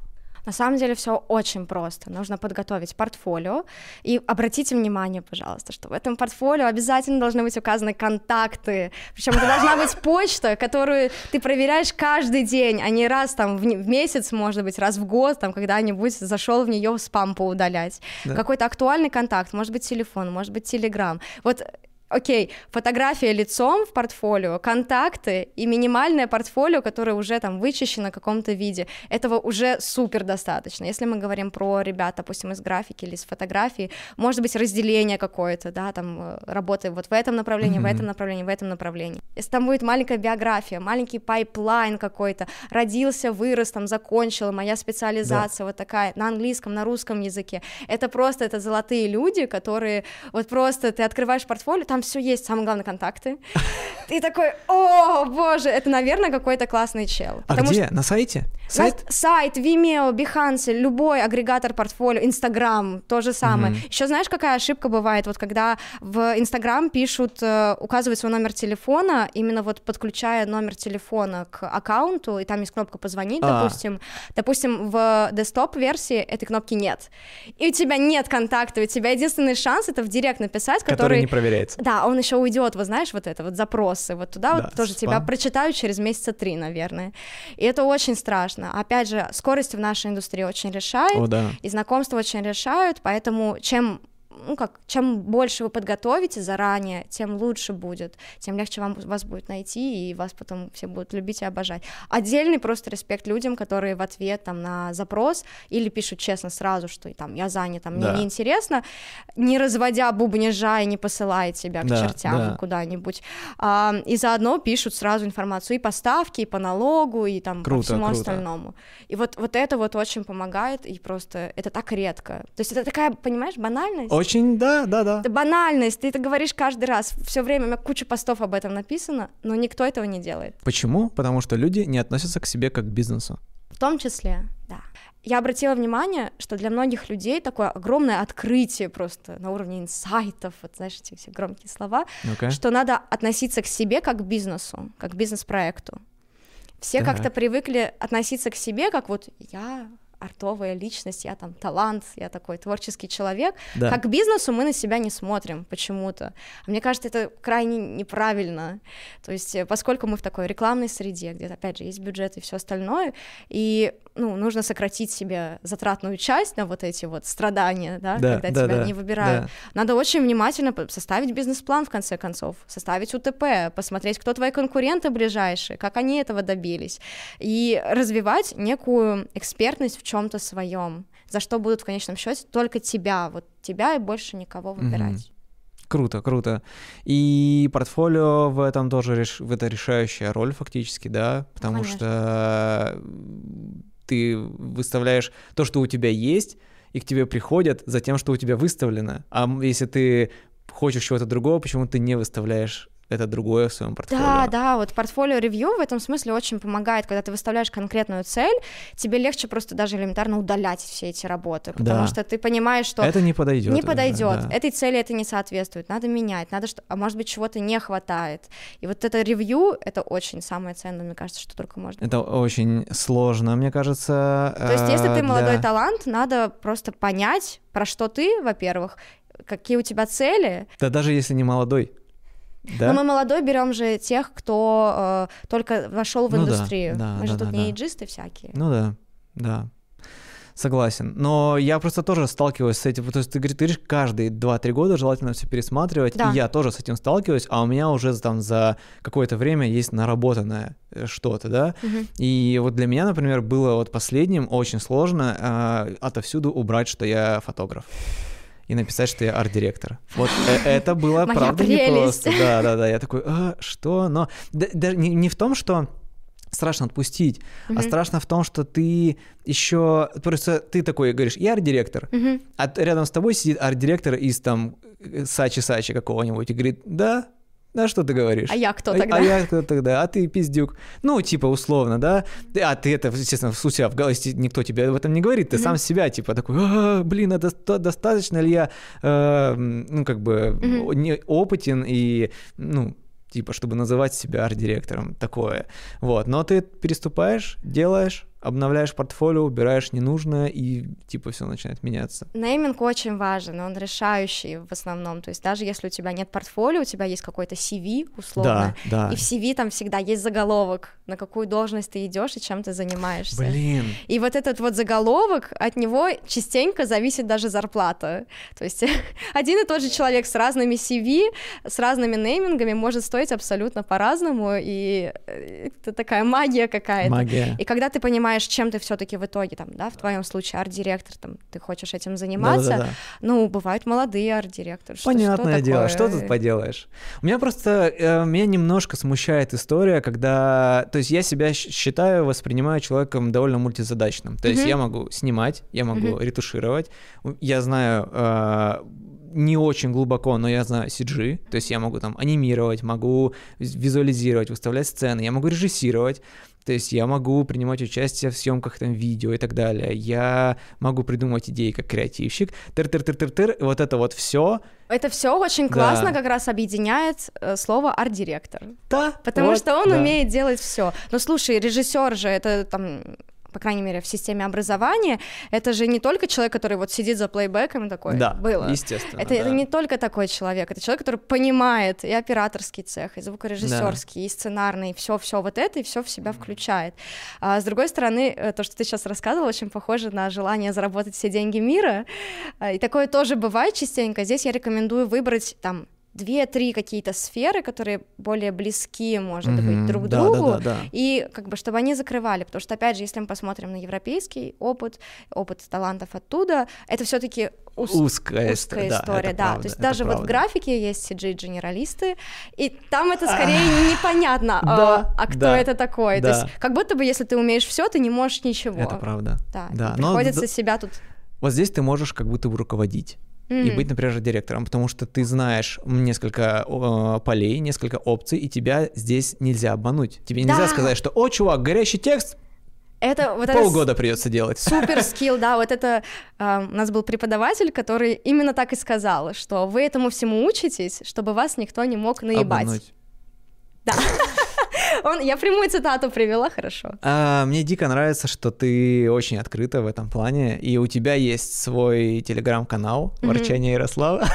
На самом деле все очень просто. Нужно подготовить портфолио. И обратите внимание, пожалуйста, что в этом портфолио обязательно должны быть указаны контакты. Причем это должна быть почта, которую ты проверяешь каждый день, а не раз там в, месяц, может быть, раз в год, там когда-нибудь зашел в нее спам поудалять. Да. Какой-то актуальный контакт, может быть, телефон, может быть, телеграм. Вот окей, фотография лицом в портфолио, контакты и минимальное портфолио, которое уже там вычищено в каком-то виде, этого уже супер достаточно. Если мы говорим про ребят, допустим, из графики или из фотографии, может быть разделение какое-то, да, там э, работы вот в этом направлении, mm-hmm. в этом направлении, в этом направлении. Если там будет маленькая биография, маленький pipeline какой-то, родился, вырос, там закончил, моя специализация да. вот такая на английском, на русском языке, это просто это золотые люди, которые вот просто ты открываешь портфолио, там там все есть, самое главное контакты. Ты такой, о, боже, это, наверное, какой-то классный чел. А где? Что... На сайте? Сайт? На... Сайт, Vimeo, Behance, любой агрегатор портфолио, Instagram, то же самое. Mm-hmm. Еще знаешь, какая ошибка бывает, вот когда в Instagram пишут, э, указывают свой номер телефона, именно вот подключая номер телефона к аккаунту, и там есть кнопка «позвонить», а. допустим. Допустим, в десктоп-версии этой кнопки нет. И у тебя нет контакта, у тебя единственный шанс — это в директ написать, который... Который не проверяется. Да, он еще уйдет, вот знаешь, вот это вот запросы, вот туда да, вот тоже спам. тебя прочитают через месяца три, наверное. И это очень страшно. Опять же, скорость в нашей индустрии очень решает, О, да. и знакомства очень решают, поэтому чем ну как, чем больше вы подготовите заранее, тем лучше будет, тем легче вам вас будет найти, и вас потом все будут любить и обожать. Отдельный просто респект людям, которые в ответ там на запрос или пишут честно сразу, что там я занят, там, мне да. неинтересно, не разводя бубнижа и не посылая тебя к да, чертям да. куда-нибудь, а, и заодно пишут сразу информацию и по ставке, и по налогу, и там круто, по всему круто. остальному. И вот, вот это вот очень помогает, и просто это так редко. То есть это такая, понимаешь, банальность. Очень очень, да, да, да. Это банальность, ты это говоришь каждый раз. Все время у меня куча постов об этом написано, но никто этого не делает. Почему? Потому что люди не относятся к себе как к бизнесу. В том числе, да. Я обратила внимание, что для многих людей такое огромное открытие просто на уровне инсайтов, вот знаешь, эти все громкие слова, okay. что надо относиться к себе как к бизнесу, как к бизнес-проекту. Все так. как-то привыкли относиться к себе как вот я артовая личность, я там талант, я такой творческий человек. Да. Как к бизнесу мы на себя не смотрим почему-то. Мне кажется, это крайне неправильно. То есть, э, поскольку мы в такой рекламной среде, где, опять же, есть бюджет и все остальное, и ну, нужно сократить себе затратную часть на вот эти вот страдания, да, да когда да, тебя да, не выбирают. Да. Надо очень внимательно составить бизнес-план, в конце концов, составить УТП, посмотреть, кто твои конкуренты ближайшие, как они этого добились, и развивать некую экспертность в чем-то своем, за что будут в конечном счете только тебя, вот тебя и больше никого выбирать. Угу. Круто, круто. И портфолио в этом тоже реш... в это решающая роль фактически, да, потому Конечно. что ты выставляешь то, что у тебя есть, и к тебе приходят за тем, что у тебя выставлено. А если ты хочешь чего-то другого, почему ты не выставляешь это другое в своем портфолио. Да, да, вот портфолио ревью в этом смысле очень помогает, когда ты выставляешь конкретную цель, тебе легче просто даже элементарно удалять все эти работы, потому да. что ты понимаешь, что это не подойдет, не подойдет, да. этой цели это не соответствует, надо менять, надо что, а может быть чего-то не хватает, и вот это ревью это очень самое ценное, мне кажется, что только можно. Это очень сложно, мне кажется. То есть если ты молодой талант, надо просто понять, про что ты, во-первых, какие у тебя цели. Да даже если не молодой. Да? Но мы молодой берем же тех, кто э, только вошел в ну индустрию. Да, да, мы да, же да, тут да. не эйджисты всякие. Ну да, да. Согласен. Но я просто тоже сталкиваюсь с этим. То есть ты говоришь, каждые 2-3 года желательно все пересматривать. Да. И я тоже с этим сталкиваюсь, а у меня уже там за какое-то время есть наработанное э, что-то, да. Угу. И вот для меня, например, было вот последним очень сложно э, отовсюду убрать, что я фотограф и написать, что я арт-директор. Вот э, это было, правда, непросто. Да, да, да. Я такой, а, что? Но не, в том, что страшно отпустить, mm-hmm. а страшно в том, что ты еще просто ты такой говоришь, я арт-директор, mm-hmm. а рядом с тобой сидит арт-директор из там э, Сачи Сачи какого-нибудь и говорит, да, да что ты говоришь? А я кто тогда? А, а я кто тогда? А ты пиздюк. Ну, типа, условно, да? А ты это, естественно, в себя в голове, никто тебе об этом не говорит, ты mm-hmm. сам себя, типа, такой, а, блин, а до- достаточно ли я, э, ну, как бы, mm-hmm. не опытен и, ну, типа, чтобы называть себя арт-директором, такое. Вот, но ты переступаешь, делаешь, обновляешь портфолио, убираешь ненужное, и типа все начинает меняться. Нейминг очень важен, он решающий в основном. То есть даже если у тебя нет портфолио, у тебя есть какой-то CV, условно, да, да. и в CV там всегда есть заголовок, на какую должность ты идешь и чем ты занимаешься. Блин. И вот этот вот заголовок, от него частенько зависит даже зарплата. То есть один и тот же человек с разными CV, с разными неймингами может стоить абсолютно по-разному, и э, это такая магия какая-то. Магия. И когда ты понимаешь, понимаешь, чем ты все-таки в итоге, там, да, в твоем случае арт-директор, там, ты хочешь этим заниматься. Да-да-да. Ну, бывают молодые арт-директоры. Понятное что дело, что тут поделаешь? У меня просто, э, меня немножко смущает история, когда, то есть я себя считаю, воспринимаю человеком довольно мультизадачным. То есть mm-hmm. я могу снимать, я могу mm-hmm. ретушировать, я знаю э, не очень глубоко, но я знаю CG, то есть я могу там анимировать, могу визуализировать, выставлять сцены, я могу режиссировать, то есть я могу принимать участие в съемках там видео и так далее. Я могу придумывать идеи как креативщик. Тыр-тыр-тыр-тыр-тыр. Вот это вот все. Это все очень классно да. как раз объединяет э, слово арт-директор. Да. Потому вот, что он да. умеет делать все. Но слушай, режиссер же это там по крайней мере, в системе образования, это же не только человек, который вот сидит за плейбеком и такой, да, было. естественно. Это, да. это не только такой человек, это человек, который понимает и операторский цех, и звукорежиссерский, да. и сценарный, все, все вот это, и все в себя включает. А с другой стороны, э, то, что ты сейчас рассказывал, очень похоже на желание заработать все деньги мира, а, и такое тоже бывает частенько. Здесь я рекомендую выбрать там две-три какие-то сферы, которые более близки, может mm-hmm. быть, друг да, другу, да, да, да. и как бы чтобы они закрывали, потому что опять же, если мы посмотрим на европейский опыт, опыт талантов оттуда, это все-таки уз... узкая, узкая да, история, да, правда, то есть даже правда. вот в графике есть CG-генералисты, и там это скорее непонятно, а, а кто это такой, то есть как будто бы если ты умеешь все, ты не можешь ничего. Это правда. Да, да. приходится себя тут... Вот здесь ты можешь как будто бы руководить и быть, например, директором, потому что ты знаешь несколько э, полей, несколько опций, и тебя здесь нельзя обмануть. Тебе нельзя да. сказать, что, о, чувак, горящий текст, Это вот полгода это придется делать. Супер скилл, да, вот это э, у нас был преподаватель, который именно так и сказал, что вы этому всему учитесь, чтобы вас никто не мог наебать. Обмануть. Да. Он, я прямую цитату привела, хорошо. А, мне дико нравится, что ты очень открыта в этом плане, и у тебя есть свой телеграм-канал «Ворчание Ярослава».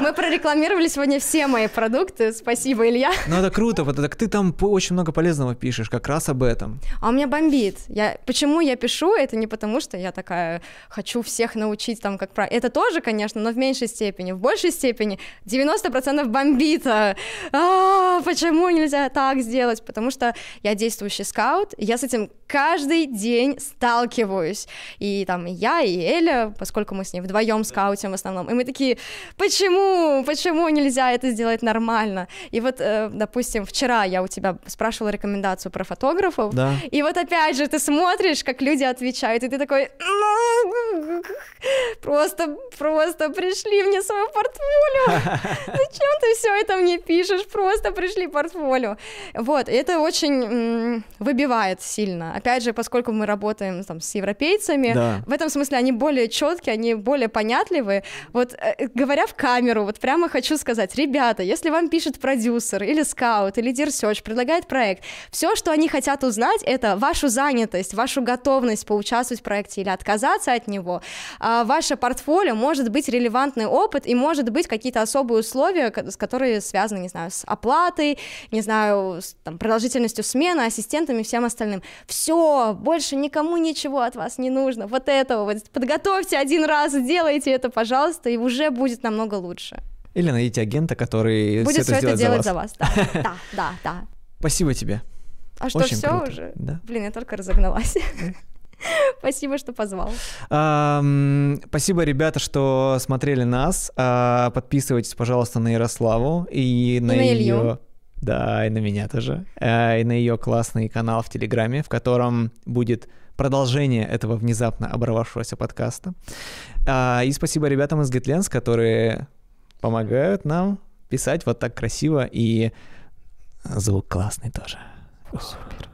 Мы прорекламировали сегодня все мои продукты, спасибо, Илья. Ну это круто, вот так ты там очень много полезного пишешь, как раз об этом. А у меня бомбит. Я, почему я пишу, это не потому, что я такая хочу всех научить там как правильно. Это тоже, конечно, но в меньшей степени. В большей степени 90% бомбита. А, почему нельзя так сделать? потому что я действующий скаут, и я с этим каждый день сталкиваюсь. И там я, и Эля, поскольку мы с ней вдвоем скаутим в основном, и мы такие, почему, почему нельзя это сделать нормально? И вот, э, допустим, вчера я у тебя спрашивала рекомендацию про фотографов, да. и вот опять же ты смотришь, как люди отвечают, и ты такой, «Ну, просто, просто пришли мне свое портфолио, зачем ты все это мне пишешь, просто пришли портфолио. Вот, это очень выбивает сильно. Опять же, поскольку мы работаем там, с европейцами, да. в этом смысле они более четкие, они более понятливые. Вот э, говоря в камеру, вот прямо хочу сказать, ребята, если вам пишет продюсер или скаут или дирсерч, предлагает проект, все, что они хотят узнать, это вашу занятость, вашу готовность поучаствовать в проекте или отказаться от него, а ваше портфолио, может быть релевантный опыт и может быть какие-то особые условия, которые связаны, не знаю, с оплатой, не знаю, с там, продолжительностью смены, ассистентами, всем остальным. Все, больше никому ничего от вас не нужно. Вот этого вот подготовьте один раз, сделайте это, пожалуйста, и уже будет намного лучше. Или найдите агента, который будет все, это, это делать за вас. За вас. Да, да, да, да. Спасибо тебе. А что, Очень все круто. уже? Да. Блин, я только разогналась. Спасибо, что позвал. спасибо, ребята, что смотрели нас. А, подписывайтесь, пожалуйста, на Ярославу и на, ее... Да, и на меня тоже. А, и на ее классный канал в Телеграме, в котором будет продолжение этого внезапно оборвавшегося подкаста. А, и спасибо ребятам из GitLens, которые помогают нам писать вот так красиво, и звук классный тоже. Супер.